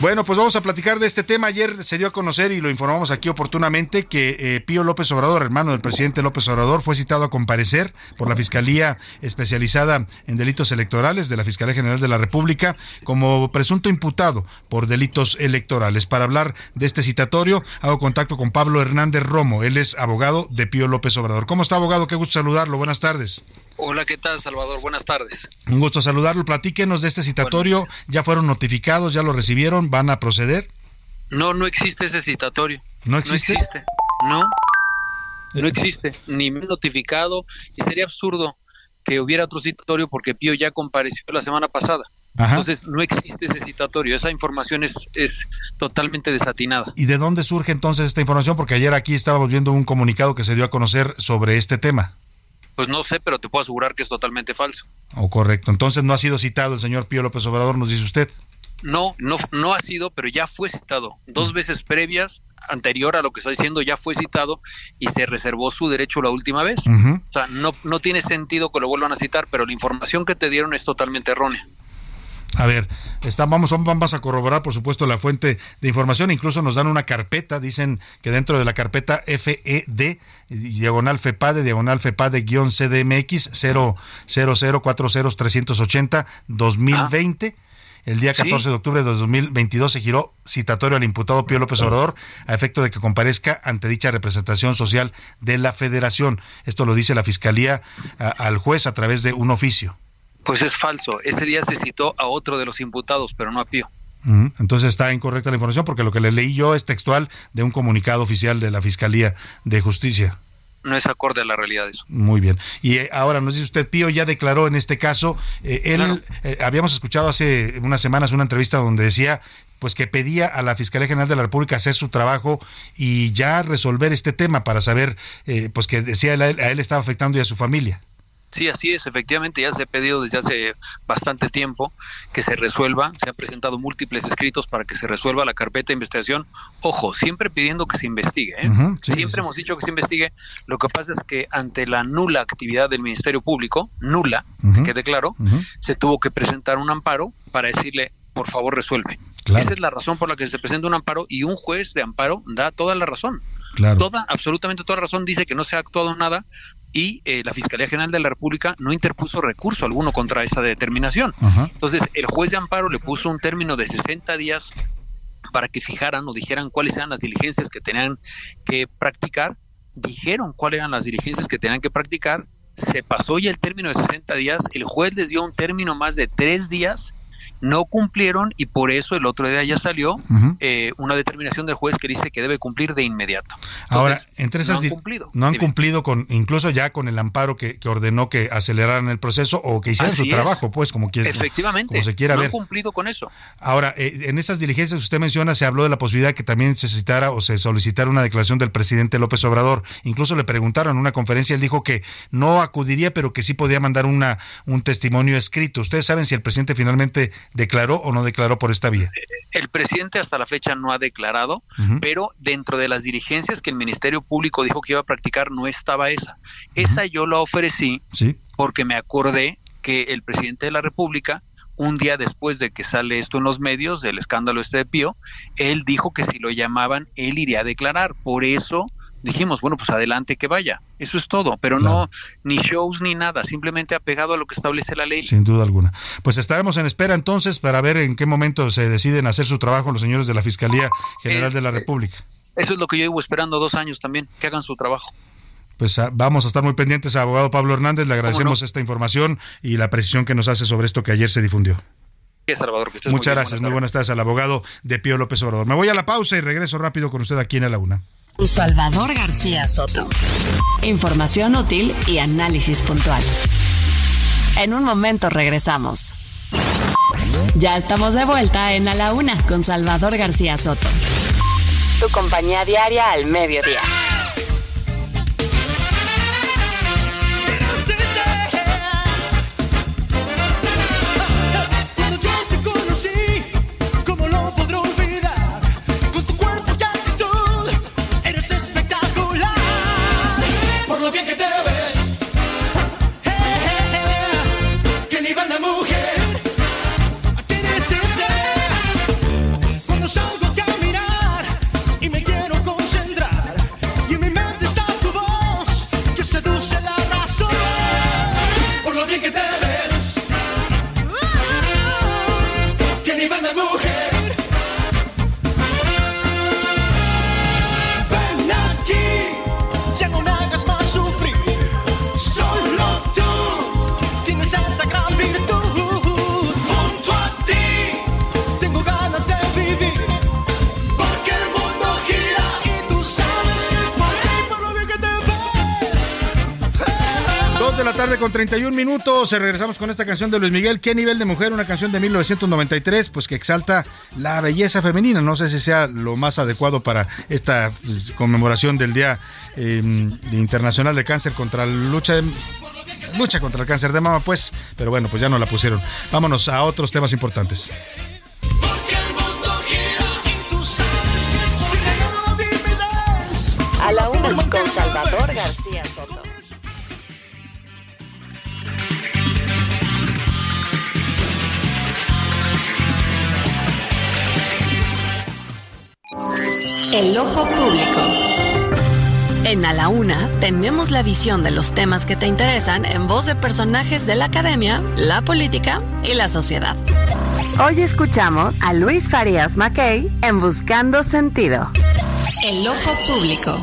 Bueno, pues vamos a platicar de este tema. Ayer se dio a conocer y lo informamos aquí oportunamente que eh, Pío López Obrador, hermano del presidente López Obrador, fue citado a comparecer por la Fiscalía Especializada en Delitos Electorales de la Fiscalía General de la República como presunto imputado por delitos electorales. Para hablar de este citatorio, hago contacto con Pablo Hernández Romo. Él es abogado de Pío López Obrador. ¿Cómo está, abogado? Qué gusto saludarlo. Buenas tardes. Hola, ¿qué tal, Salvador? Buenas tardes. Un gusto saludarlo. Platíquenos de este citatorio. ¿Ya fueron notificados? ¿Ya lo recibieron? ¿Van a proceder? No, no existe ese citatorio. ¿No existe? No, no existe. Ni me han notificado. Y sería absurdo que hubiera otro citatorio porque Pío ya compareció la semana pasada. Ajá. Entonces, no existe ese citatorio. Esa información es, es totalmente desatinada. ¿Y de dónde surge entonces esta información? Porque ayer aquí estábamos viendo un comunicado que se dio a conocer sobre este tema. Pues no sé, pero te puedo asegurar que es totalmente falso. O correcto. Entonces no ha sido citado el señor Pío López Obrador, nos dice usted. No, no, no ha sido, pero ya fue citado. Dos veces previas, anterior a lo que estoy diciendo, ya fue citado y se reservó su derecho la última vez. O sea, no, no tiene sentido que lo vuelvan a citar, pero la información que te dieron es totalmente errónea. A ver, está, vamos, vamos a corroborar, por supuesto, la fuente de información. Incluso nos dan una carpeta, dicen que dentro de la carpeta FED, diagonal FEPADE, diagonal FEPADE, guion CDMX 00040 380 2020. El día 14 de octubre de 2022 se giró citatorio al imputado Pío López Obrador a efecto de que comparezca ante dicha representación social de la Federación. Esto lo dice la Fiscalía a, al juez a través de un oficio. Pues es falso. Ese día se citó a otro de los imputados, pero no a Pío. Entonces está incorrecta la información porque lo que le leí yo es textual de un comunicado oficial de la Fiscalía de Justicia. No es acorde a la realidad eso. Muy bien. Y eh, ahora nos dice usted, Pío ya declaró en este caso, eh, él, eh, habíamos escuchado hace unas semanas una entrevista donde decía pues que pedía a la Fiscalía General de la República hacer su trabajo y ya resolver este tema para saber, pues que decía él, a él estaba afectando y a su familia. Sí, así es, efectivamente ya se ha pedido desde hace bastante tiempo que se resuelva, se han presentado múltiples escritos para que se resuelva la carpeta de investigación. Ojo, siempre pidiendo que se investigue, ¿eh? siempre hemos dicho que se investigue. Lo que pasa es que ante la nula actividad del Ministerio Público, nula, que quede claro, se tuvo que presentar un amparo para decirle, por favor, resuelve. Esa es la razón por la que se presenta un amparo y un juez de amparo da toda la razón. Toda, absolutamente toda razón dice que no se ha actuado nada y eh, la Fiscalía General de la República no interpuso recurso alguno contra esa determinación. Entonces, el juez de amparo le puso un término de 60 días para que fijaran o dijeran cuáles eran las diligencias que tenían que practicar, dijeron cuáles eran las diligencias que tenían que practicar, se pasó ya el término de 60 días, el juez les dio un término más de tres días no cumplieron y por eso el otro día ya salió eh, una determinación del juez que dice que debe cumplir de inmediato. Ahora, entre esas no han cumplido. No han cumplido con, incluso ya con el amparo que, ordenó que aceleraran el proceso o que hicieran su trabajo, pues como quiera. Efectivamente. Como se quiera no ver. han cumplido con eso. Ahora, eh, en esas diligencias que usted menciona, se habló de la posibilidad que también se citara o se solicitara una declaración del presidente López Obrador. Incluso le preguntaron en una conferencia, él dijo que no acudiría, pero que sí podía mandar una, un testimonio escrito. ¿Ustedes saben si el presidente finalmente declaró o no declaró por esta vía? El presidente hasta la fecha no ha declarado, pero dentro de las diligencias que el Ministerio Público dijo que iba a practicar no estaba esa. Esa yo la ofrecí porque me acordé que el presidente de la República un día después de que sale esto en los medios, del escándalo este de Pío, él dijo que si lo llamaban, él iría a declarar. Por eso dijimos, bueno, pues adelante que vaya. Eso es todo, pero no ni shows ni nada, simplemente apegado a lo que establece la ley. Sin duda alguna. Pues estaremos en espera entonces para ver en qué momento se deciden hacer su trabajo los señores de la Fiscalía General de la República. Eso es lo que yo llevo esperando dos años también, que hagan su trabajo. Pues ah, vamos a estar muy pendientes, abogado Pablo Hernández. Le agradecemos esta información y la precisión que nos hace sobre esto que ayer se difundió. Salvador, que Muchas muy gracias, muy buenas tardes al abogado de Pío López Obrador. Me voy a la pausa y regreso rápido con usted aquí en A la Una. Salvador García Soto. Información útil y análisis puntual. En un momento regresamos. Ya estamos de vuelta en la Una con Salvador García Soto. Tu compañía diaria al mediodía. Con 31 minutos. Regresamos con esta canción de Luis Miguel. ¿Qué nivel de mujer? Una canción de 1993, pues que exalta la belleza femenina. No sé si sea lo más adecuado para esta pues, conmemoración del Día eh, Internacional de Cáncer contra la lucha lucha contra el cáncer de mama, pues. Pero bueno, pues ya no la pusieron. Vámonos a otros temas importantes. A la Una con El ojo público. En A la Una tenemos la visión de los temas que te interesan en voz de personajes de la academia, la política y la sociedad. Hoy escuchamos a Luis Farias Mackay en Buscando Sentido. El ojo público.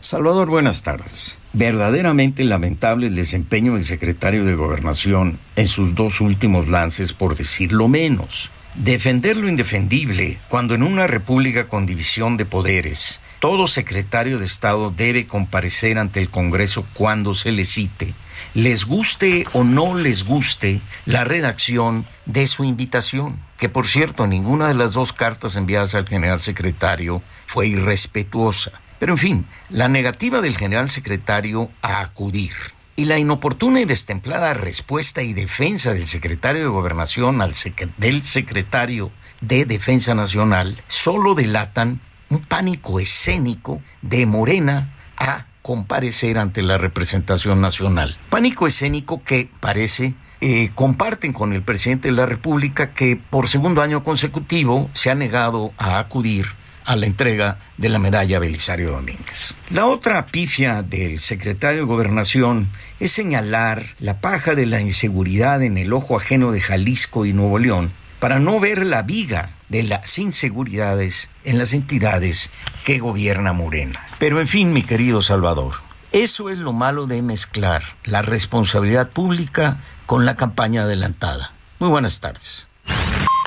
Salvador, buenas tardes. Verdaderamente lamentable el desempeño del secretario de Gobernación en sus dos últimos lances, por decirlo menos. Defender lo indefendible cuando en una república con división de poderes, todo secretario de Estado debe comparecer ante el Congreso cuando se le cite, les guste o no les guste la redacción de su invitación, que por cierto ninguna de las dos cartas enviadas al general secretario fue irrespetuosa. Pero en fin, la negativa del general secretario a acudir y la inoportuna y destemplada respuesta y defensa del secretario de Gobernación al del secretario de Defensa Nacional solo delatan un pánico escénico de Morena a comparecer ante la representación nacional. Pánico escénico que parece eh, comparten con el presidente de la República que por segundo año consecutivo se ha negado a acudir a la entrega de la medalla Belisario Domínguez. La otra pifia del secretario de Gobernación es señalar la paja de la inseguridad en el ojo ajeno de Jalisco y Nuevo León para no ver la viga de las inseguridades en las entidades que gobierna Morena. Pero en fin, mi querido Salvador, eso es lo malo de mezclar la responsabilidad pública con la campaña adelantada. Muy buenas tardes.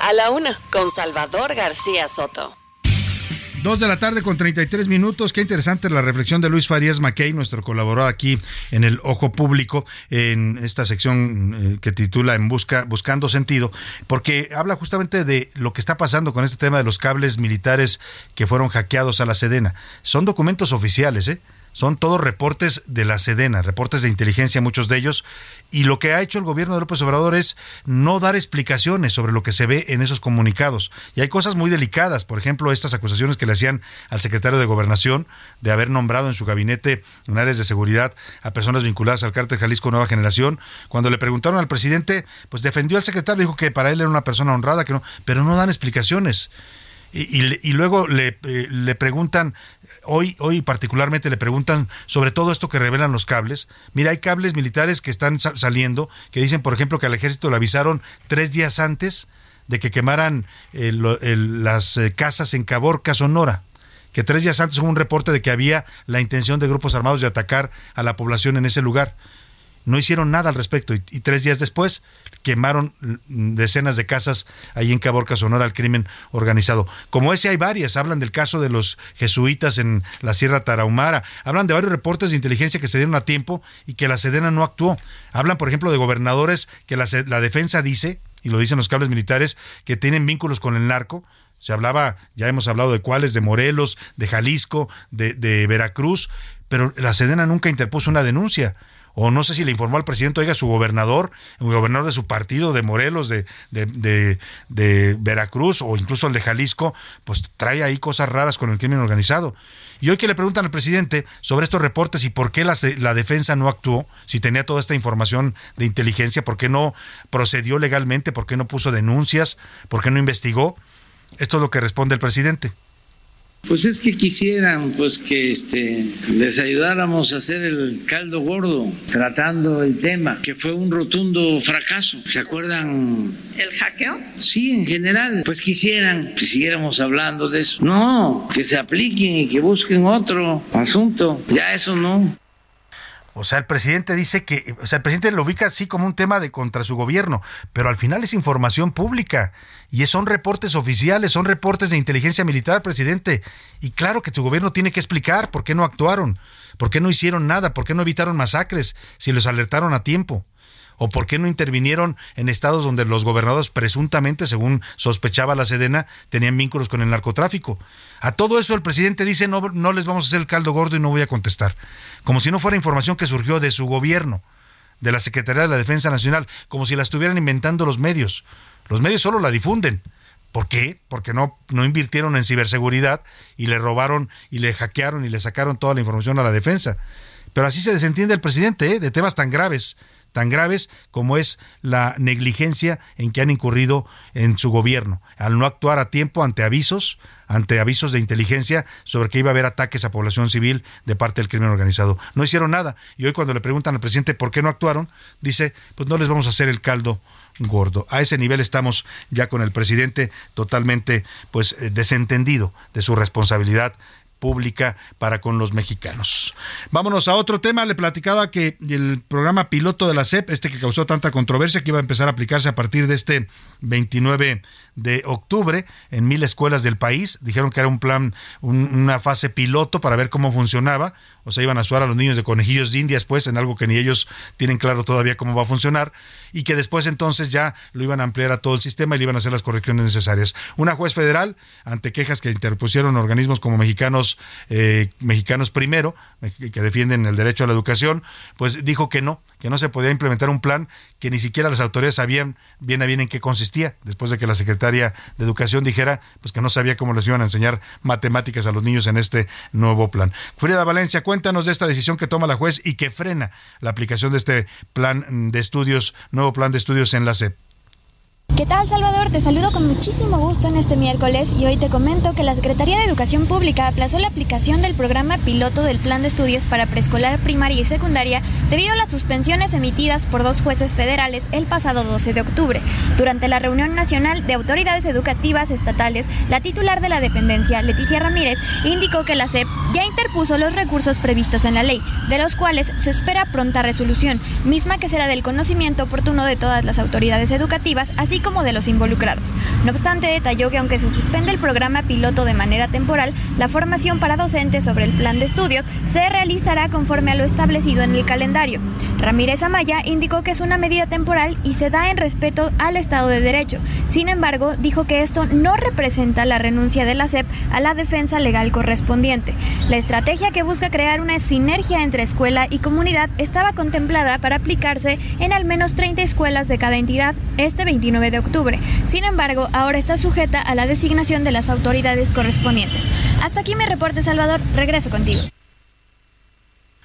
A la una, con Salvador García Soto. Dos de la tarde con 33 minutos. Qué interesante la reflexión de Luis Farías Mackey, nuestro colaborador aquí en el Ojo Público, en esta sección eh, que titula En Busca, Buscando Sentido, porque habla justamente de lo que está pasando con este tema de los cables militares que fueron hackeados a la Sedena. Son documentos oficiales, ¿eh? Son todos reportes de la Sedena, reportes de inteligencia, muchos de ellos, y lo que ha hecho el gobierno de López Obrador es no dar explicaciones sobre lo que se ve en esos comunicados. Y hay cosas muy delicadas, por ejemplo, estas acusaciones que le hacían al secretario de Gobernación de haber nombrado en su gabinete en áreas de seguridad a personas vinculadas al cártel Jalisco Nueva Generación. Cuando le preguntaron al presidente, pues defendió al secretario, dijo que para él era una persona honrada, que no, pero no dan explicaciones. Y, luego le, eh, le, preguntan, hoy, hoy particularmente le preguntan sobre todo esto que revelan los cables. Mira, hay cables militares que están saliendo, que dicen, por ejemplo, que al ejército le avisaron tres días antes de que quemaran eh, las eh, casas en Caborca, Sonora que tres días antes hubo un reporte de que había la intención de grupos armados de atacar a la población en ese lugar. No hicieron nada al respecto y, tres días después quemaron decenas de casas ahí en Caborca, Sonora, al crimen organizado. Como ese hay varias, hablan del caso de los jesuitas en la Sierra Tarahumara, hablan de varios reportes de inteligencia que se dieron a tiempo y que la Sedena no actuó. Hablan, por ejemplo, de gobernadores que la, la defensa dice, y lo dicen los cables militares, que tienen vínculos con el narco, se hablaba, ya hemos hablado de cuáles, de Morelos, de Jalisco, de, de, Veracruz, pero la Sedena nunca interpuso una denuncia o no sé si le informó al presidente, oiga, su gobernador, el gobernador de su partido, de Morelos, de, de, de, Veracruz o incluso el de Jalisco, pues trae ahí cosas raras con el crimen organizado. Y hoy que le preguntan al presidente sobre estos reportes y por qué la, la, defensa no actuó, si tenía toda esta información de inteligencia, por qué no procedió legalmente, por qué no puso denuncias, por qué no investigó, esto es lo que responde el presidente. Pues es que quisieran pues que este les ayudáramos a hacer el caldo gordo tratando el tema, que fue un rotundo fracaso. ¿Se acuerdan? ¿El hackeo? Sí, en general. Pues quisieran que siguiéramos hablando de eso. No, que se apliquen y que busquen otro asunto. Ya eso no. O sea, el presidente dice que, o sea, el presidente lo ubica así como un tema de contra su gobierno, pero al final es información pública y son reportes oficiales, son reportes de inteligencia militar, presidente. Y claro que su gobierno tiene que explicar por qué no actuaron, por qué no hicieron nada, por qué no evitaron masacres, si los alertaron a tiempo. ¿O por qué no intervinieron en estados donde los gobernadores presuntamente, según sospechaba la Sedena, tenían vínculos con el narcotráfico? A todo eso el presidente dice no, no les vamos a hacer el caldo gordo y no voy a contestar. Como si no fuera información que surgió de su gobierno, de la Secretaría de la Defensa Nacional, como si la estuvieran inventando los medios. Los medios solo la difunden. ¿Por qué? Porque no, no invirtieron en ciberseguridad y le robaron y le hackearon y le sacaron toda la información a la defensa. Pero así se desentiende el presidente ¿eh? de temas tan graves tan graves como es la negligencia en que han incurrido en su gobierno, al no actuar a tiempo ante avisos, ante avisos de inteligencia sobre que iba a haber ataques a población civil de parte del crimen organizado. No hicieron nada. Y hoy cuando le preguntan al presidente por qué no actuaron, dice, pues no les vamos a hacer el caldo gordo. A ese nivel estamos ya con el presidente totalmente pues eh, desentendido de su responsabilidad pública para con los mexicanos. Vámonos a otro tema. Le platicaba que el programa piloto de la SEP, este que causó tanta controversia, que iba a empezar a aplicarse a partir de este 29 de octubre en mil escuelas del país. Dijeron que era un plan, una fase piloto para ver cómo funcionaba o sea, iban a suar a los niños de conejillos de indias, pues, en algo que ni ellos tienen claro todavía cómo va a funcionar, y que después entonces ya lo iban a ampliar a todo el sistema y le iban a hacer las correcciones necesarias. Una juez federal, ante quejas que interpusieron organismos como mexicanos, eh, mexicanos primero, que defienden el derecho a la educación, pues dijo que no, que no se podía implementar un plan que ni siquiera las autoridades sabían bien a bien en qué consistía, después de que la secretaria de Educación dijera pues que no sabía cómo les iban a enseñar matemáticas a los niños en este nuevo plan. Frida Valencia, cuéntanos de esta decisión que toma la juez y que frena la aplicación de este plan de estudios, nuevo plan de estudios en la SEP. ¿Qué tal Salvador? Te saludo con muchísimo gusto en este miércoles y hoy te comento que la Secretaría de Educación Pública aplazó la aplicación del programa piloto del Plan de Estudios para Preescolar, Primaria y Secundaria debido a las suspensiones emitidas por dos jueces federales el pasado 12 de octubre. Durante la reunión nacional de autoridades educativas estatales, la titular de la dependencia, Leticia Ramírez, indicó que la SEP ya interpuso los recursos previstos en la ley, de los cuales se espera pronta resolución, misma que será del conocimiento oportuno de todas las autoridades educativas, así como de los involucrados. No obstante, detalló que aunque se suspende el programa piloto de manera temporal, la formación para docentes sobre el plan de estudios se realizará conforme a lo establecido en el calendario. Ramírez Amaya indicó que es una medida temporal y se da en respeto al Estado de Derecho. Sin embargo, dijo que esto no representa la renuncia de la SEP a la defensa legal correspondiente. La estrategia que busca crear una sinergia entre escuela y comunidad estaba contemplada para aplicarse en al menos 30 escuelas de cada entidad este 29 de octubre. Sin embargo, ahora está sujeta a la designación de las autoridades correspondientes. Hasta aquí mi reporte, Salvador. Regreso contigo.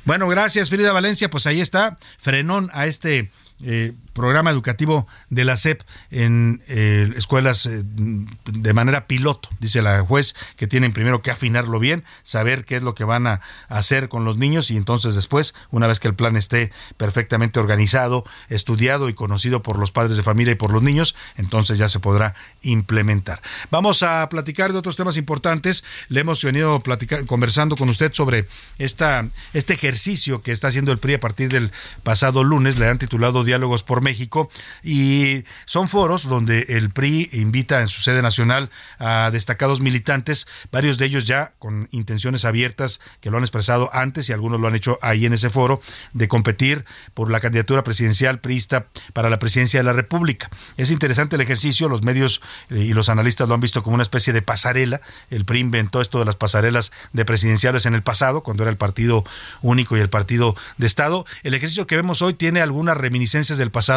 Bueno, gracias Frida Valencia. Pues ahí está, frenón a este eh, programa educativo de la SEP en eh, escuelas eh, de manera piloto, dice la juez, que tienen primero que afinarlo bien, saber qué es lo que van a hacer con los niños y entonces después, una vez que el plan esté perfectamente organizado, estudiado y conocido por los padres de familia y por los niños, entonces ya se podrá implementar. Vamos a platicar de otros temas importantes. Le hemos venido platicar, conversando con usted sobre esta, este ejercicio que está haciendo el PRI a partir del pasado lunes, le han titulado Diálogos por México y son foros donde el PRI invita en su sede nacional a destacados militantes, varios de ellos ya con intenciones abiertas que lo han expresado antes y algunos lo han hecho ahí en ese foro de competir por la candidatura presidencial priista para la presidencia de la República. Es interesante el ejercicio, los medios eh, y los analistas lo han visto como una especie de pasarela. El PRI inventó esto de las pasarelas de presidenciales en el pasado, cuando era el partido único y el partido de Estado. El ejercicio que vemos hoy tiene algunas reminiscencias del pasado,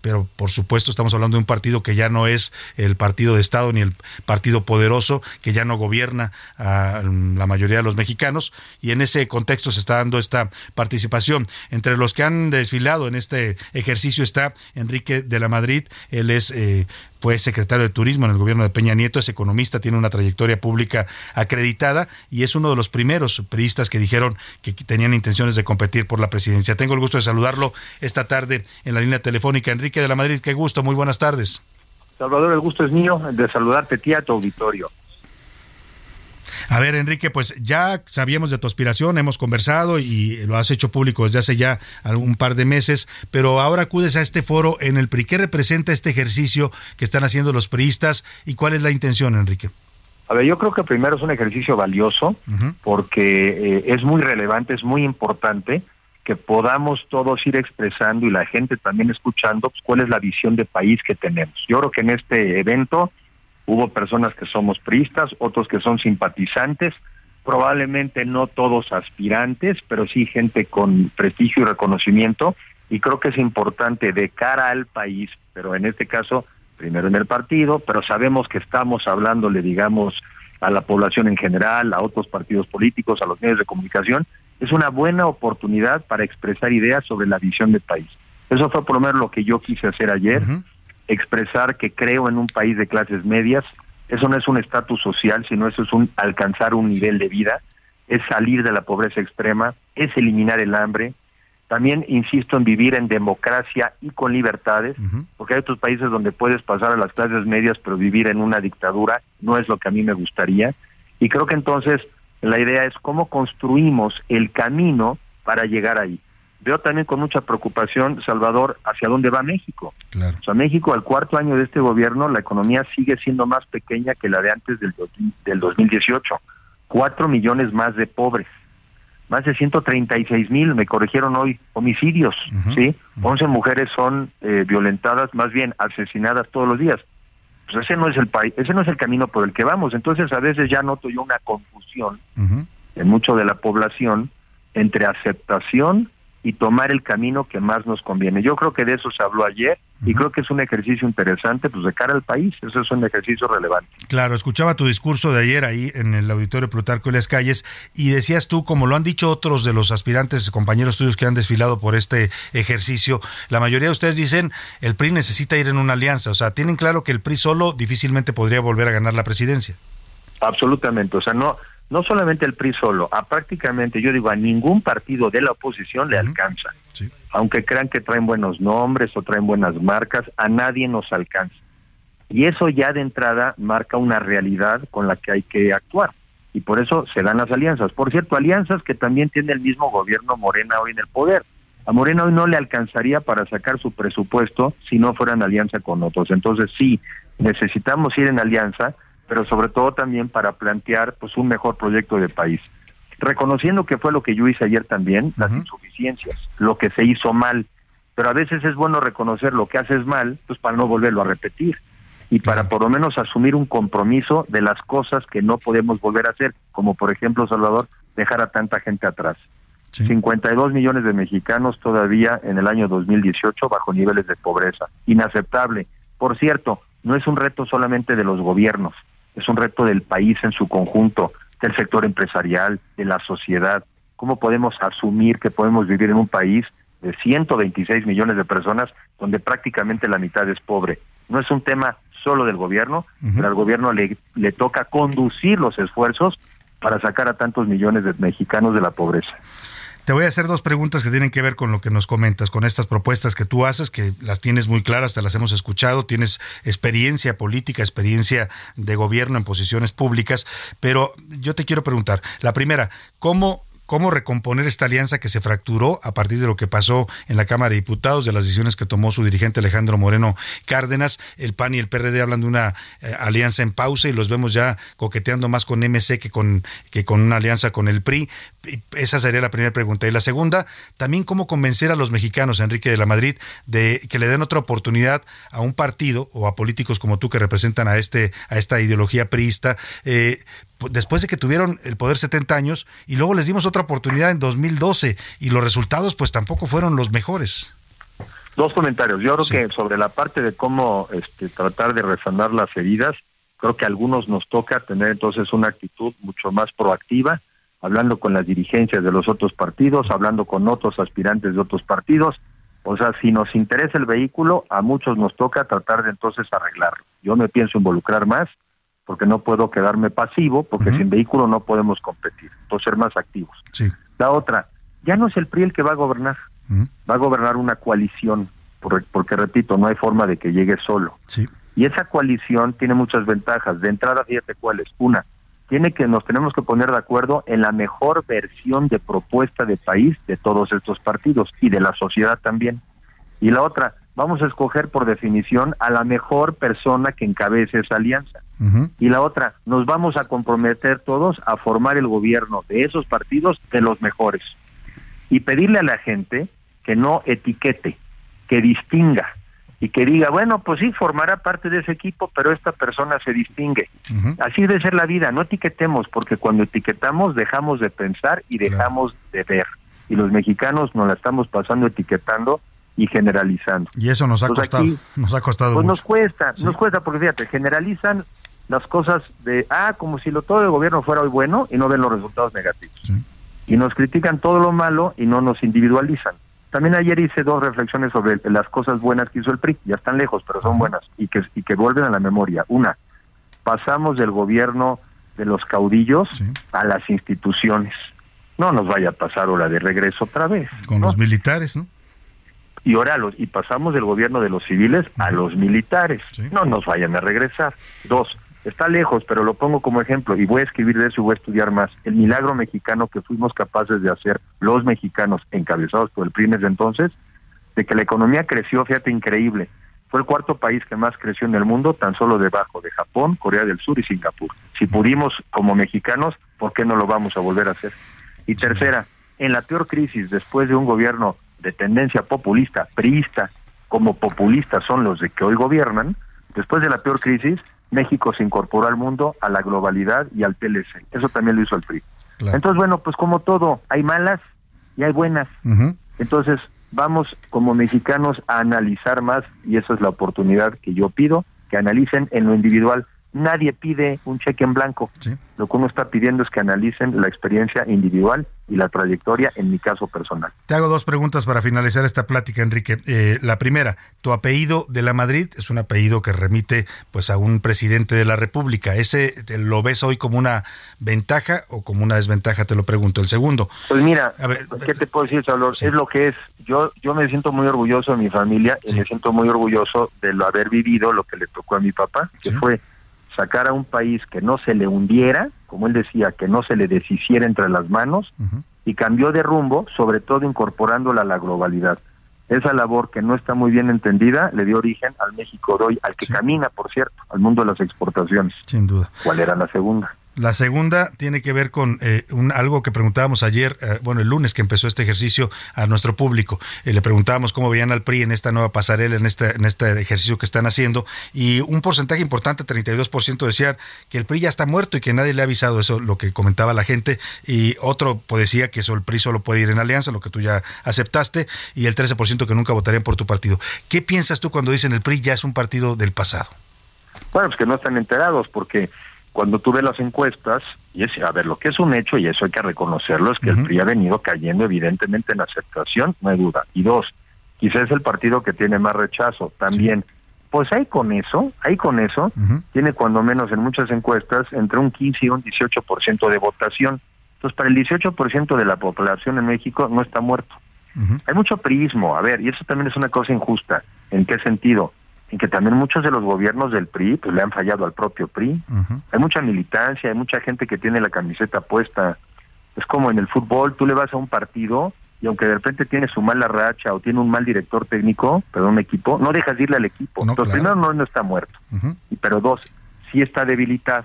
pero por supuesto estamos hablando de un partido que ya no es el partido de Estado ni el partido poderoso, que ya no gobierna a la mayoría de los mexicanos, y en ese contexto se está dando esta participación. Entre los que han desfilado en este ejercicio está Enrique de la Madrid, él es eh, fue secretario de Turismo en el gobierno de Peña Nieto, es economista, tiene una trayectoria pública acreditada y es uno de los primeros periodistas que dijeron que tenían intenciones de competir por la presidencia. Tengo el gusto de saludarlo esta tarde en la línea telefónica. Enrique de la Madrid, qué gusto, muy buenas tardes. Salvador, el gusto es mío de saludarte tía a tu auditorio. A ver, Enrique, pues ya sabíamos de tu aspiración, hemos conversado y lo has hecho público desde hace ya algún par de meses, pero ahora acudes a este foro en el PRI. ¿Qué representa este ejercicio que están haciendo los priistas y cuál es la intención, Enrique? A ver, yo creo que primero es un ejercicio valioso porque eh, es muy relevante, es muy importante que podamos todos ir expresando y la gente también escuchando pues, cuál es la visión de país que tenemos. Yo creo que en este evento Hubo personas que somos priistas, otros que son simpatizantes, probablemente no todos aspirantes, pero sí gente con prestigio y reconocimiento. Y creo que es importante de cara al país, pero en este caso, primero en el partido, pero sabemos que estamos hablándole, digamos, a la población en general, a otros partidos políticos, a los medios de comunicación, es una buena oportunidad para expresar ideas sobre la visión del país. Eso fue por lo menos lo que yo quise hacer ayer, expresar que creo en un país de clases medias. Eso no es un estatus social, sino eso es un alcanzar un nivel de vida, es salir de la pobreza extrema, es eliminar el hambre. También insisto en vivir en democracia y con libertades, porque hay otros países donde puedes pasar a las clases medias, pero vivir en una dictadura no es lo que a mí me gustaría. Y creo que entonces la idea es cómo construimos el camino para llegar ahí. Veo también con mucha preocupación, Salvador, hacia dónde va México. O sea, México al cuarto año de este gobierno, la economía sigue siendo más pequeña que la de antes del, del 2018. Cuatro millones más de pobres. Más de 136 mil, me corrigieron hoy, homicidios, ¿sí? 11 mujeres son eh, violentadas, más bien asesinadas todos los días. Pues ese no es el país, ese no es el camino por el que vamos. Entonces a veces ya noto yo una confusión en mucho de la población entre aceptación y tomar el camino que más nos conviene. Yo creo que de eso se habló ayer y creo que es un ejercicio interesante pues de cara al país, eso es un ejercicio relevante. Claro, escuchaba tu discurso de ayer ahí en el auditorio Plutarco y las calles y decías tú, como lo han dicho otros de los aspirantes, compañeros tuyos que han desfilado por este ejercicio, la mayoría de ustedes dicen el PRI necesita ir en una alianza, o sea, tienen claro que el PRI solo difícilmente podría volver a ganar la presidencia. Absolutamente, o sea, no no solamente el PRI solo, a prácticamente, yo digo, a ningún partido de la oposición le alcanza. Aunque crean que traen buenos nombres o traen buenas marcas, a nadie nos alcanza. Y eso ya de entrada marca una realidad con la que hay que actuar. Y por eso se dan las alianzas. Por cierto, alianzas que también tiene el mismo gobierno Morena hoy en el poder. A Morena hoy no le alcanzaría para sacar su presupuesto si no fuera en alianza con otros. Entonces sí, necesitamos ir en alianza pero sobre todo también para plantear pues un mejor proyecto de país. Reconociendo que fue lo que yo hice ayer también, las insuficiencias, lo que se hizo mal, pero a veces es bueno reconocer lo que haces mal, pues para no volverlo a repetir y para por lo menos asumir un compromiso de las cosas que no podemos volver a hacer, como por ejemplo, Salvador, dejar a tanta gente atrás. 52 millones de mexicanos todavía en el año 2018 bajo niveles de pobreza. Inaceptable. Por cierto, no es un reto solamente de los gobiernos, es un reto del país en su conjunto, del sector empresarial, de la sociedad. ¿Cómo podemos asumir que podemos vivir en un país de 126 millones de personas donde prácticamente la mitad es pobre? No es un tema solo del gobierno, pero al gobierno le, le toca conducir los esfuerzos para sacar a tantos millones de mexicanos de la pobreza. Te voy a hacer dos preguntas que tienen que ver con lo que nos comentas, con estas propuestas que tú haces, que las tienes muy claras, te las hemos escuchado, tienes experiencia política, experiencia de gobierno en posiciones públicas, pero yo te quiero preguntar, la primera, ¿cómo cómo recomponer esta alianza que se fracturó a partir de lo que pasó en la Cámara de Diputados, de las decisiones que tomó su dirigente Alejandro Moreno Cárdenas. El PAN y el PRD hablan de una eh, alianza en pausa y los vemos ya coqueteando más con MC que con, que con una alianza con el PRI. esa sería la primera pregunta. Y la segunda, también cómo convencer a los mexicanos, Enrique de la Madrid, de que le den otra oportunidad a un partido o a políticos como tú que representan a este a esta ideología priista, eh, después de que tuvieron el poder 70 años y luego les dimos otra oportunidad en 2012 y los resultados pues tampoco fueron los mejores. Dos comentarios. Yo creo que sobre la parte de cómo este, tratar de resanar las heridas, creo que a algunos nos toca tener entonces una actitud mucho más proactiva, hablando con las dirigencias de los otros partidos, hablando con otros aspirantes de otros partidos. O sea, si nos interesa el vehículo, a muchos nos toca tratar de entonces arreglarlo. Yo me pienso involucrar más porque no puedo quedarme pasivo, porque sin vehículo no podemos competir, entonces ser más activos. Sí. La otra, ya no es el PRI el que va a gobernar, va a gobernar una coalición, porque, repito, no hay forma de que llegue solo. Sí. Y esa coalición tiene muchas ventajas. De entrada, fíjate cuáles. Una, tiene que nos tenemos que poner de acuerdo en la mejor versión de propuesta de país de todos estos partidos y de la sociedad también. Y la otra, vamos a escoger por definición a la mejor persona que encabece esa alianza. Y la otra, nos vamos a comprometer todos a formar el gobierno de esos partidos de los mejores. Y pedirle a la gente que no etiquete, que distinga y que diga, bueno, pues sí, formará parte de ese equipo, pero esta persona se distingue. Así debe ser la vida, no etiquetemos, porque cuando etiquetamos dejamos de pensar y dejamos de ver. Y los mexicanos nos la estamos pasando etiquetando y generalizando. Y eso nos ha costado, nos ha costado pues nos cuesta, nos cuesta porque fíjate, generalizan las cosas de, ah, como si lo todo el gobierno fuera hoy bueno y no ven los resultados negativos. Y nos critican todo lo malo y no nos individualizan. También ayer hice dos reflexiones sobre las cosas buenas que hizo el PRI, ya están lejos, pero son buenas y que, y que vuelven a la memoria. Una, pasamos del gobierno de los caudillos a las instituciones. No nos vaya a pasar ahora de regreso otra vez. Con los militares, ¿no? Y ahora los, y pasamos del gobierno de los civiles a los militares. No nos vayan a regresar. Dos, está lejos, pero lo pongo como ejemplo y voy a escribir de eso y voy a estudiar más. El milagro mexicano que fuimos capaces de hacer los mexicanos encabezados por el PRI desde entonces, de que la economía creció, fíjate, increíble. Fue el cuarto país que más creció en el mundo, tan solo debajo de Japón, Corea del Sur y Singapur. Si pudimos como mexicanos, ¿por qué no lo vamos a volver a hacer? Y tercera, en la peor crisis después de un gobierno de tendencia populista, priista, como populistas son los de que hoy gobiernan, después de la peor crisis, México se incorporó al mundo, a la globalidad y al TLC. Eso también lo hizo el PRI. Entonces, bueno, pues como todo, hay malas y hay buenas. Entonces, vamos como mexicanos a analizar más y esa es la oportunidad que yo pido, que analicen en lo individual. Nadie pide un cheque en blanco. Lo que uno está pidiendo es que analicen la experiencia individual y la trayectoria en mi caso personal. Te hago dos preguntas para finalizar esta plática, Enrique. Eh, la primera, tu apellido de la Madrid es un apellido que remite pues a un presidente de la República. ¿Ese lo ves hoy como una ventaja o como una desventaja? Te lo pregunto. El segundo. Pues mira, ¿qué te puedo decir, Salvador? Es lo que es. Yo, yo me siento muy orgulloso de mi familia y me siento muy orgulloso de lo haber vivido lo que le tocó a mi papá, que fue sacar a un país que no se le hundiera, como él decía, que no se le deshiciera entre las manos, y cambió de rumbo, sobre todo incorporándola a la globalidad. Esa labor que no está muy bien entendida le dio origen al México de hoy, al que camina, por cierto, al mundo de las exportaciones. Sin duda. ¿Cuál era la segunda? La segunda tiene que ver con eh, un, algo que preguntábamos ayer, eh, bueno, el lunes que empezó este ejercicio a nuestro público. Eh, le preguntábamos cómo veían al PRI en esta nueva pasarela, en este, en este ejercicio que están haciendo. Y un porcentaje importante, 32%, decían que el PRI ya está muerto y que nadie le ha avisado eso, lo que comentaba la gente. Y otro pues, decía que eso, el PRI solo puede ir en alianza, lo que tú ya aceptaste. Y el 13% que nunca votarían por tu partido. ¿Qué piensas tú cuando dicen el PRI ya es un partido del pasado? Bueno, pues que no están enterados porque cuando tú ves las encuestas, y es, a ver, lo que es un hecho, y eso hay que reconocerlo, es que el PRI ha venido cayendo evidentemente en aceptación, no hay duda. Y dos, quizás es el partido que tiene más rechazo también. Pues ahí con eso, ahí con eso, tiene cuando menos en muchas encuestas entre un 15 y un 18% de votación. Entonces, para el 18% de la población en México no está muerto. Hay mucho priismo, a ver, y eso también es una cosa injusta. ¿En qué sentido? En que también muchos de los gobiernos del PRI pues le han fallado al propio PRI. Hay mucha militancia, hay mucha gente que tiene la camiseta puesta. Es como en el fútbol, tú le vas a un partido y aunque de repente tiene su mala racha o tiene un mal director técnico, pero un equipo, no dejas de irle al equipo. Entonces, primero, no, no está muerto. y Pero dos, sí está debilitado.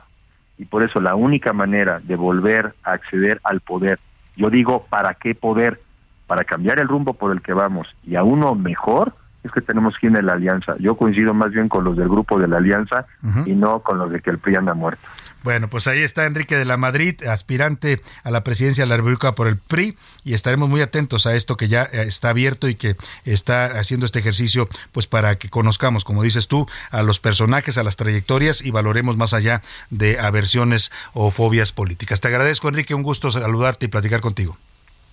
Y por eso la única manera de volver a acceder al poder, yo digo, ¿para qué poder? Para cambiar el rumbo por el que vamos y a uno mejor, es que tenemos que ir en la alianza. Yo coincido más bien con los del grupo de la alianza y no con los de que el PRI anda muerto. Bueno, pues ahí está Enrique de la Madrid, aspirante a la presidencia de la República por el PRI, y estaremos muy atentos a esto que ya eh, está abierto y que está haciendo este ejercicio, pues para que conozcamos, como dices tú, a los personajes, a las trayectorias y valoremos más allá de aversiones o fobias políticas. Te agradezco, Enrique, un gusto saludarte y platicar contigo.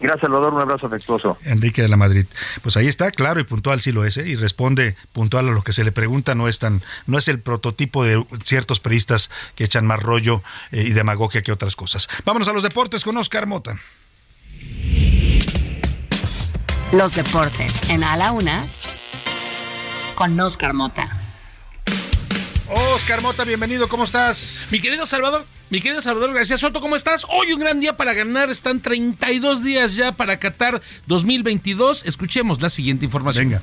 Gracias, Salvador. Un abrazo afectuoso. Enrique de la Madrid. Pues ahí está, claro y puntual sí lo es, ¿eh? y responde puntual a lo que se le pregunta. No es tan, no es el prototipo de ciertos periodistas que echan más rollo eh, y demagogia que otras cosas. Vámonos a los deportes con Oscar Mota. Los deportes en A la Una con Oscar Mota. Oscar Mota, bienvenido, ¿cómo estás? Mi querido Salvador, mi querido Salvador García Soto, ¿cómo estás? Hoy un gran día para ganar, están 32 días ya para Qatar 2022. Escuchemos la siguiente información. Venga.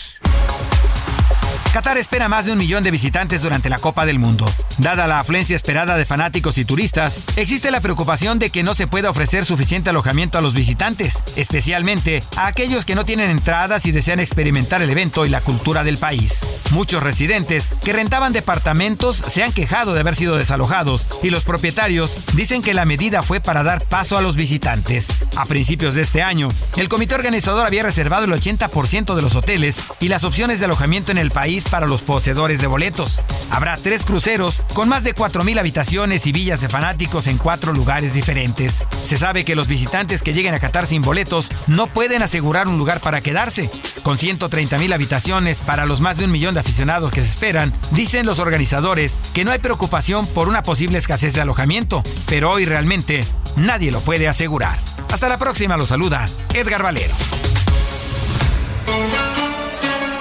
Qatar espera más de un millón de visitantes durante la Copa del Mundo. Dada la afluencia esperada de fanáticos y turistas, existe la preocupación de que no se pueda ofrecer suficiente alojamiento a los visitantes, especialmente a aquellos que no tienen entradas y desean experimentar el evento y la cultura del país. Muchos residentes que rentaban departamentos se han quejado de haber sido desalojados y los propietarios dicen que la medida fue para dar paso a los visitantes. A principios de este año, el comité organizador había reservado el 80% de los hoteles y las opciones de alojamiento en el país para los poseedores de boletos. Habrá tres cruceros con más de 4.000 habitaciones y villas de fanáticos en cuatro lugares diferentes. Se sabe que los visitantes que lleguen a Qatar sin boletos no pueden asegurar un lugar para quedarse. Con 130.000 habitaciones para los más de un millón de aficionados que se esperan, dicen los organizadores que no hay preocupación por una posible escasez de alojamiento, pero hoy realmente nadie lo puede asegurar. Hasta la próxima, lo saluda Edgar Valero.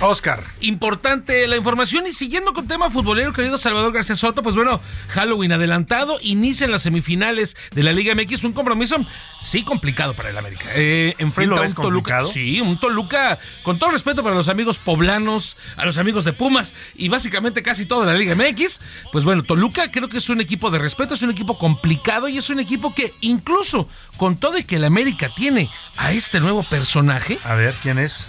Oscar. Importante la información y siguiendo con tema futbolero, querido Salvador García Soto, pues bueno, Halloween adelantado, inician las semifinales de la Liga MX, un compromiso sí complicado para el América. Eh, enfrenta a un Toluca. Sí, un Toluca, con todo respeto para los amigos poblanos, a los amigos de Pumas y básicamente casi toda la Liga MX, pues bueno, Toluca creo que es un equipo de respeto, es un equipo complicado y es un equipo que incluso con todo y que el América tiene a este nuevo personaje. A ver, ¿quién es?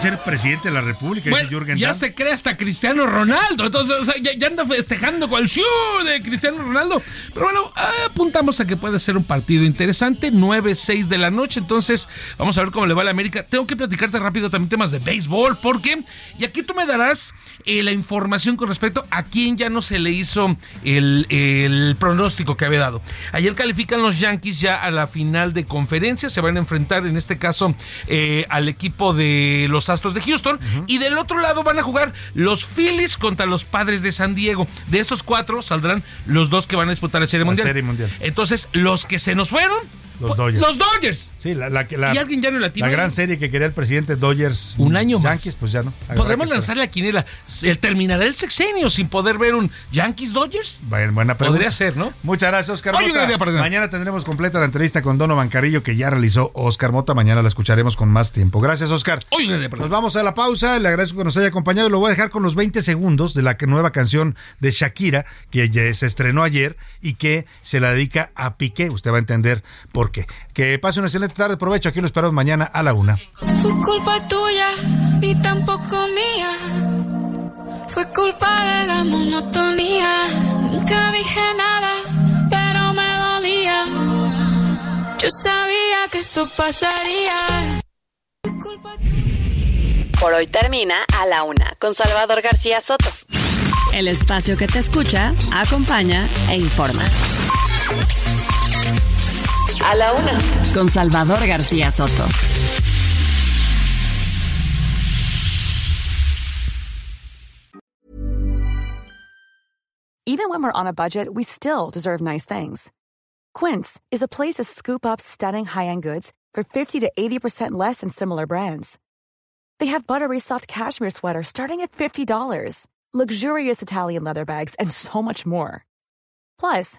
Quiere ser presidente de la República, bueno, dice Jürgen Ya Damm. se cree hasta Cristiano Ronaldo. Entonces, o sea, ya, ya anda festejando con el show de Cristiano Ronaldo. Pero bueno, apuntamos a que puede ser un partido interesante. 9-6 de la noche. Entonces, vamos a ver cómo le va a la América. Tengo que platicarte rápido también temas de béisbol. porque Y aquí tú me darás eh, la información con respecto a quién ya no se le hizo el, el pronóstico que había dado. Ayer califican los Yankees ya a la final de conferencia. Se van a enfrentar, en este caso, eh, al equipo de los Astros de Houston. Y del otro lado van a jugar los Phillies contra los Padres de San Diego. De esos cuatro saldrán los dos que van a disputar la Serie La Mundial. Serie Mundial. Entonces, los que se nos fueron. Los pues, Dodgers. Los Dodgers. Sí, la, la, la- Y alguien ya no la la gran serie que quería el presidente Dodgers. Un año más. Yankees, pues ya no. Podremos lanzar la quiniela. ¿Se terminará el sexenio sin poder ver un Yankees Dodgers? Bueno, buena pregunta. Podría ser, ¿no? Muchas gracias, Oscar Oye, Mota. Mañana tendremos completa la entrevista con Donovan Carrillo que ya realizó Oscar Mota. Mañana la escucharemos con más tiempo. Gracias, Oscar. Oye. Nos vamos a la pausa. Le agradezco que nos haya acompañado. Lo voy a dejar con los 20 segundos de la nueva canción de Shakira que ya se estrenó ayer y que se la dedica a Piqué. Usted va a entender por qué. Que pase una excelente tarde. Provecho. Aquí lo esperamos mañana a la una. Fue culpa tuya y tampoco mía. Fue culpa de la monotonía. Nunca dije nada, pero me dolía. Yo sabía que esto pasaría. Por hoy termina A la Una con Salvador García Soto. El espacio que te escucha, acompaña e informa. A la Una. Con Salvador García Soto. Even when we're on a budget, we still deserve nice things. Quince is a place to scoop up stunning high-end goods for 50 to 80% less than similar brands. They have buttery soft cashmere sweaters starting at $50, luxurious Italian leather bags, and so much more. Plus,